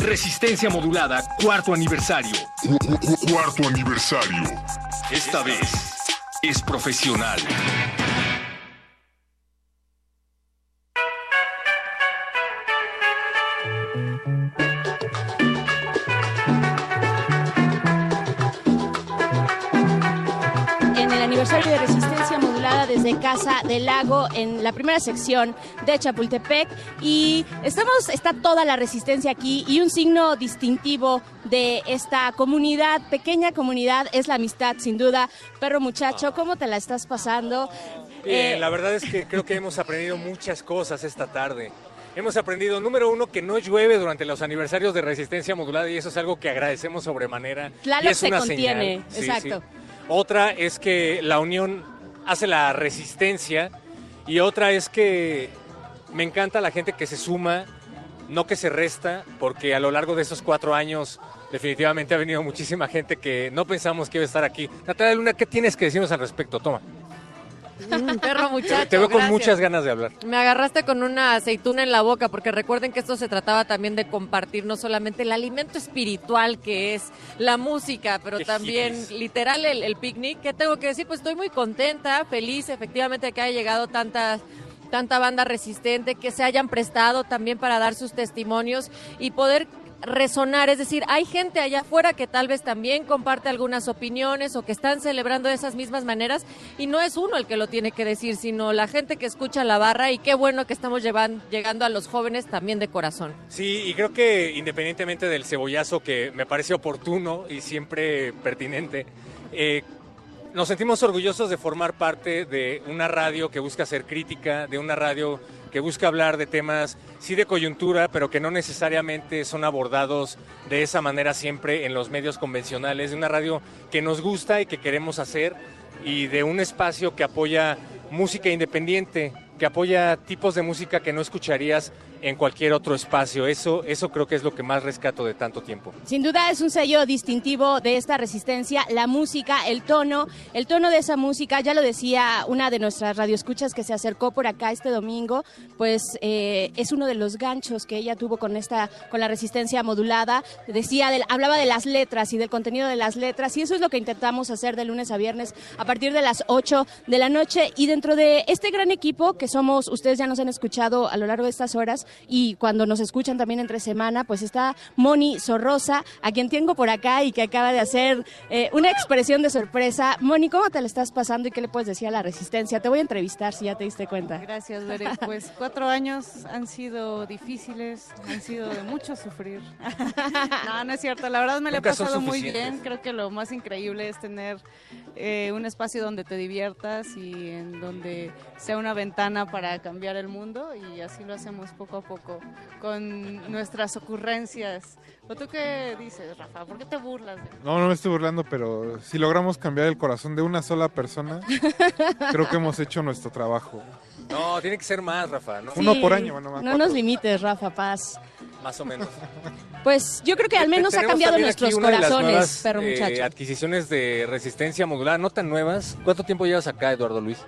Resistencia modulada, cuarto aniversario. Cuarto aniversario. Esta vez es profesional. Casa del Lago, en la primera sección de Chapultepec. Y estamos, está toda la resistencia aquí y un signo distintivo de esta comunidad, pequeña comunidad, es la amistad, sin duda. Perro muchacho, ¿cómo te la estás pasando? Bien, Eh, la verdad es que creo que hemos aprendido muchas cosas esta tarde. Hemos aprendido, número uno, que no llueve durante los aniversarios de resistencia modulada y eso es algo que agradecemos sobremanera. Tlaloc y es se una contiene, señal. Sí, exacto. sí. Otra es que la unión hace la resistencia y otra es que me encanta la gente que se suma, no que se resta, porque a lo largo de esos cuatro años definitivamente ha venido muchísima gente que no pensamos que iba a estar aquí. Natalia Luna, ¿qué tienes que decirnos al respecto? Toma. Mm, perro muchacho. Te veo con gracias. muchas ganas de hablar. Me agarraste con una aceituna en la boca, porque recuerden que esto se trataba también de compartir no solamente el alimento espiritual que es la música, pero también literal el, el picnic. ¿Qué tengo que decir? Pues estoy muy contenta, feliz, efectivamente, que haya llegado tanta tanta banda resistente, que se hayan prestado también para dar sus testimonios y poder resonar, es decir, hay gente allá afuera que tal vez también comparte algunas opiniones o que están celebrando de esas mismas maneras y no es uno el que lo tiene que decir, sino la gente que escucha la barra y qué bueno que estamos llegando a los jóvenes también de corazón. Sí, y creo que independientemente del cebollazo que me parece oportuno y siempre pertinente, eh, nos sentimos orgullosos de formar parte de una radio que busca ser crítica, de una radio que busca hablar de temas, sí de coyuntura, pero que no necesariamente son abordados de esa manera siempre en los medios convencionales, de una radio que nos gusta y que queremos hacer y de un espacio que apoya música independiente, que apoya tipos de música que no escucharías en cualquier otro espacio. Eso, eso creo que es lo que más rescato de tanto tiempo. Sin duda es un sello distintivo de esta resistencia, la música, el tono, el tono de esa música, ya lo decía una de nuestras radioescuchas que se acercó por acá este domingo, pues eh, es uno de los ganchos que ella tuvo con esta, con la resistencia modulada, decía, del- hablaba de las letras y del contenido de las letras y eso es lo que intentamos hacer de lunes a viernes a partir de las 8 de la noche y dentro de este gran equipo que somos, ustedes ya nos han escuchado a lo largo de estas horas y cuando nos escuchan también entre semana, pues está Moni Sorrosa, a quien tengo por acá y que acaba de hacer eh, una expresión de sorpresa. Moni, ¿cómo te la estás pasando y qué le puedes decir a la resistencia? Te voy a entrevistar si ya te diste cuenta. Gracias, Bere. Pues cuatro años han sido difíciles, han sido de mucho sufrir. No, no es cierto. La verdad me la he pasado muy bien. Creo que lo más increíble es tener eh, un espacio donde te diviertas y en donde sea una ventana para cambiar el mundo y así lo hacemos poco a poco con nuestras ocurrencias. ¿O tú qué dices, Rafa? ¿Por qué te burlas? de- No, no me estoy burlando, pero si logramos cambiar el corazón de una sola persona, creo que hemos hecho nuestro trabajo. No, tiene que ser más, Rafa. ¿no? Uno por año, bueno, más No nos limites, Rafa Paz. Más o menos. Pues yo creo que al menos ha cambiado nuestros corazones, nuevas, perro eh, muchacho. adquisiciones de resistencia modular, no tan nuevas. ¿Cuánto tiempo llevas acá, Eduardo Luis?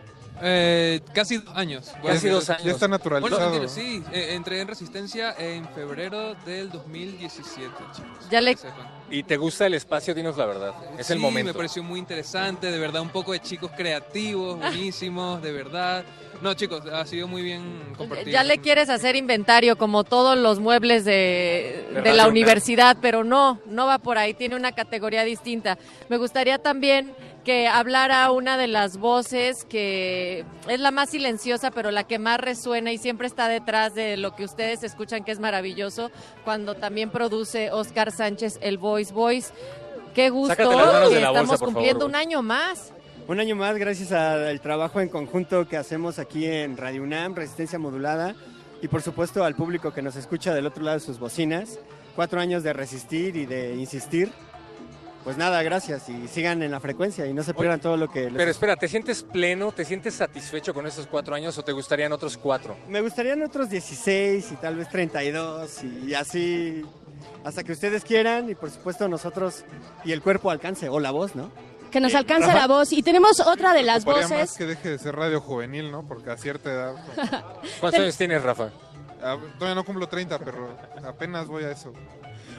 Eh, casi dos años. Casi dos años. Ya está naturalizado. Bueno, sí, eh, entré en Resistencia en febrero del 2017, chicos. Ya le-. ¿Y te gusta el espacio? Dinos la verdad. Es el momento. me pareció muy interesante, de verdad, un poco de chicos creativos, buenísimos, de verdad. No, chicos, ha sido muy bien compartido. Ya le quieres hacer inventario como todos los muebles de, De de Radio la universidad, pero no, no va por ahí, tiene una categoría distinta. Me gustaría también que hablara una de las voces que es la más silenciosa, pero la que más resuena y siempre está detrás de lo que ustedes escuchan, que es maravilloso, cuando también produce Oscar Sánchez el Voice Voice. Qué gusto bolsa, estamos cumpliendo favor, un año más. Un año más gracias al trabajo en conjunto que hacemos aquí en Radio UNAM, Resistencia Modulada, y por supuesto al público que nos escucha del otro lado de sus bocinas. Cuatro años de resistir y de insistir. Pues nada, gracias y sigan en la frecuencia y no se pierdan todo lo que les... Pero espera, ¿te sientes pleno? ¿Te sientes satisfecho con esos cuatro años o te gustarían otros cuatro? Me gustarían otros 16 y tal vez 32 y así hasta que ustedes quieran y por supuesto nosotros y el cuerpo alcance o la voz, ¿no? Que nos alcance la voz. Y tenemos otra de las voces. más que deje de ser radio juvenil, ¿no? Porque a cierta edad... ¿Cuántos años tienes, Rafa? Ah, Todavía no cumplo 30, pero apenas voy a eso.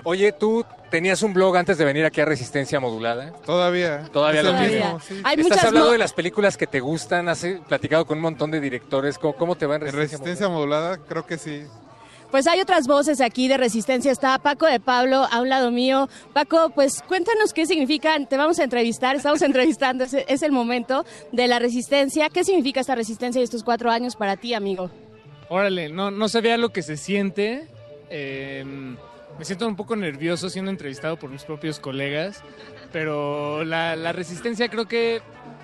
Oye, tú tenías un blog antes de venir aquí a Resistencia Modulada. Todavía. Todavía lo mismo. sí. Hay Estás hablando de las películas que te gustan, has eh, platicado con un montón de directores. ¿Cómo, cómo te va en En Resistencia, resistencia modulada, creo que sí. Pues hay otras voces aquí de resistencia. Está Paco de Pablo a un lado mío. Paco, pues cuéntanos qué significa. Te vamos a entrevistar, estamos entrevistando. Es, es el momento de la resistencia. ¿Qué significa esta resistencia y estos cuatro años para ti, amigo? Órale, no, no sabía lo que se siente. eh, me siento un poco nervioso siendo entrevistado por mis propios colegas, pero la, la resistencia creo que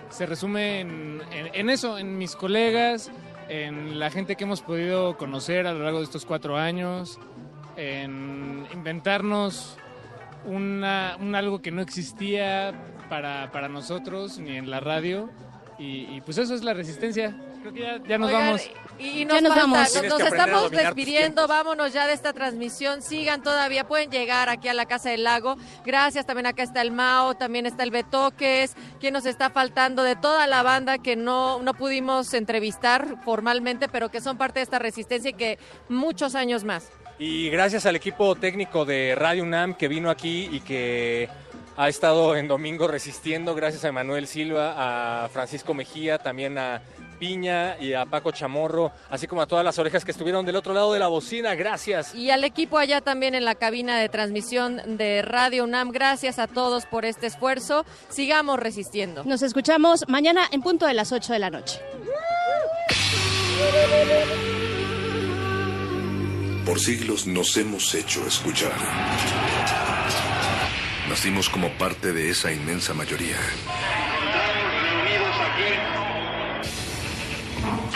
se resume en, en- en eso, en mis colegas, en la gente que hemos podido conocer a lo largo de estos cuatro años, en inventarnos una, un algo que no existía para, para nosotros ni en la radio. Y, y pues eso es la resistencia. Creo que ya, ya nos Oigan, vamos. Y, y nos, Ya nos falta- vamos. nos- estamos despidiendo, vámonos ya de esta transmisión, sigan todavía, pueden llegar aquí a la Casa del Lago, gracias, también acá está el Mao, también está el Betoques, quien nos está faltando de toda la banda que no, no pudimos entrevistar formalmente, pero que son parte de esta resistencia y que muchos años más. Y gracias al equipo técnico de Radio UNAM que vino aquí y que ha estado en domingo resistiendo. Gracias a Emanuel Silva, a Francisco Mejía, también a Piña y a Paco Chamorro, así como a todas las orejas que estuvieron del otro lado de la bocina. Gracias. Y al equipo allá también en la cabina de transmisión de Radio UNAM, gracias a todos por este esfuerzo, sigamos resistiendo. Nos escuchamos mañana en punto de las 8 de la noche. Por siglos nos hemos hecho escuchar. Nacimos como parte de esa inmensa mayoría.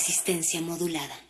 Resistencia modulada.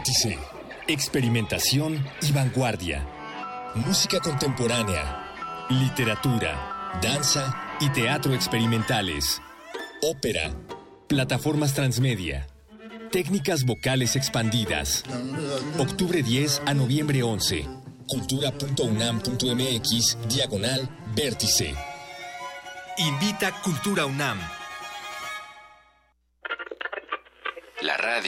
Vértice, experimentación y vanguardia. Música contemporánea, literatura, danza y teatro experimentales. Ópera, Plataformas transmedia. Técnicas vocales expandidas. Octubre 10 a noviembre 11. Cultura.unam.mx, diagonal, vértice. Invita Cultura UNAM.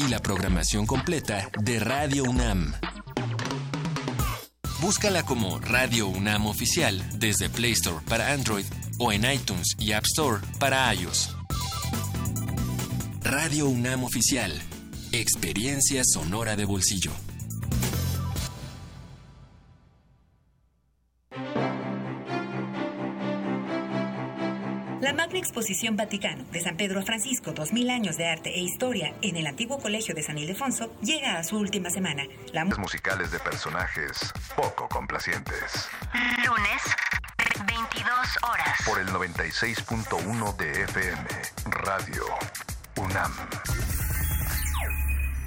Y la programación completa de Radio UNAM. Búscala como Radio UNAM Oficial desde Play Store para Android o en iTunes y App Store para iOS. Radio UNAM Oficial. Experiencia sonora de bolsillo. Magna Exposición Vaticano de San Pedro a Francisco, 2000 años de arte e historia en el antiguo colegio de San Ildefonso, llega a su última semana. La mu- musicales de personajes poco complacientes. Lunes, 22 horas. Por el 96.1 de FM, Radio UNAM.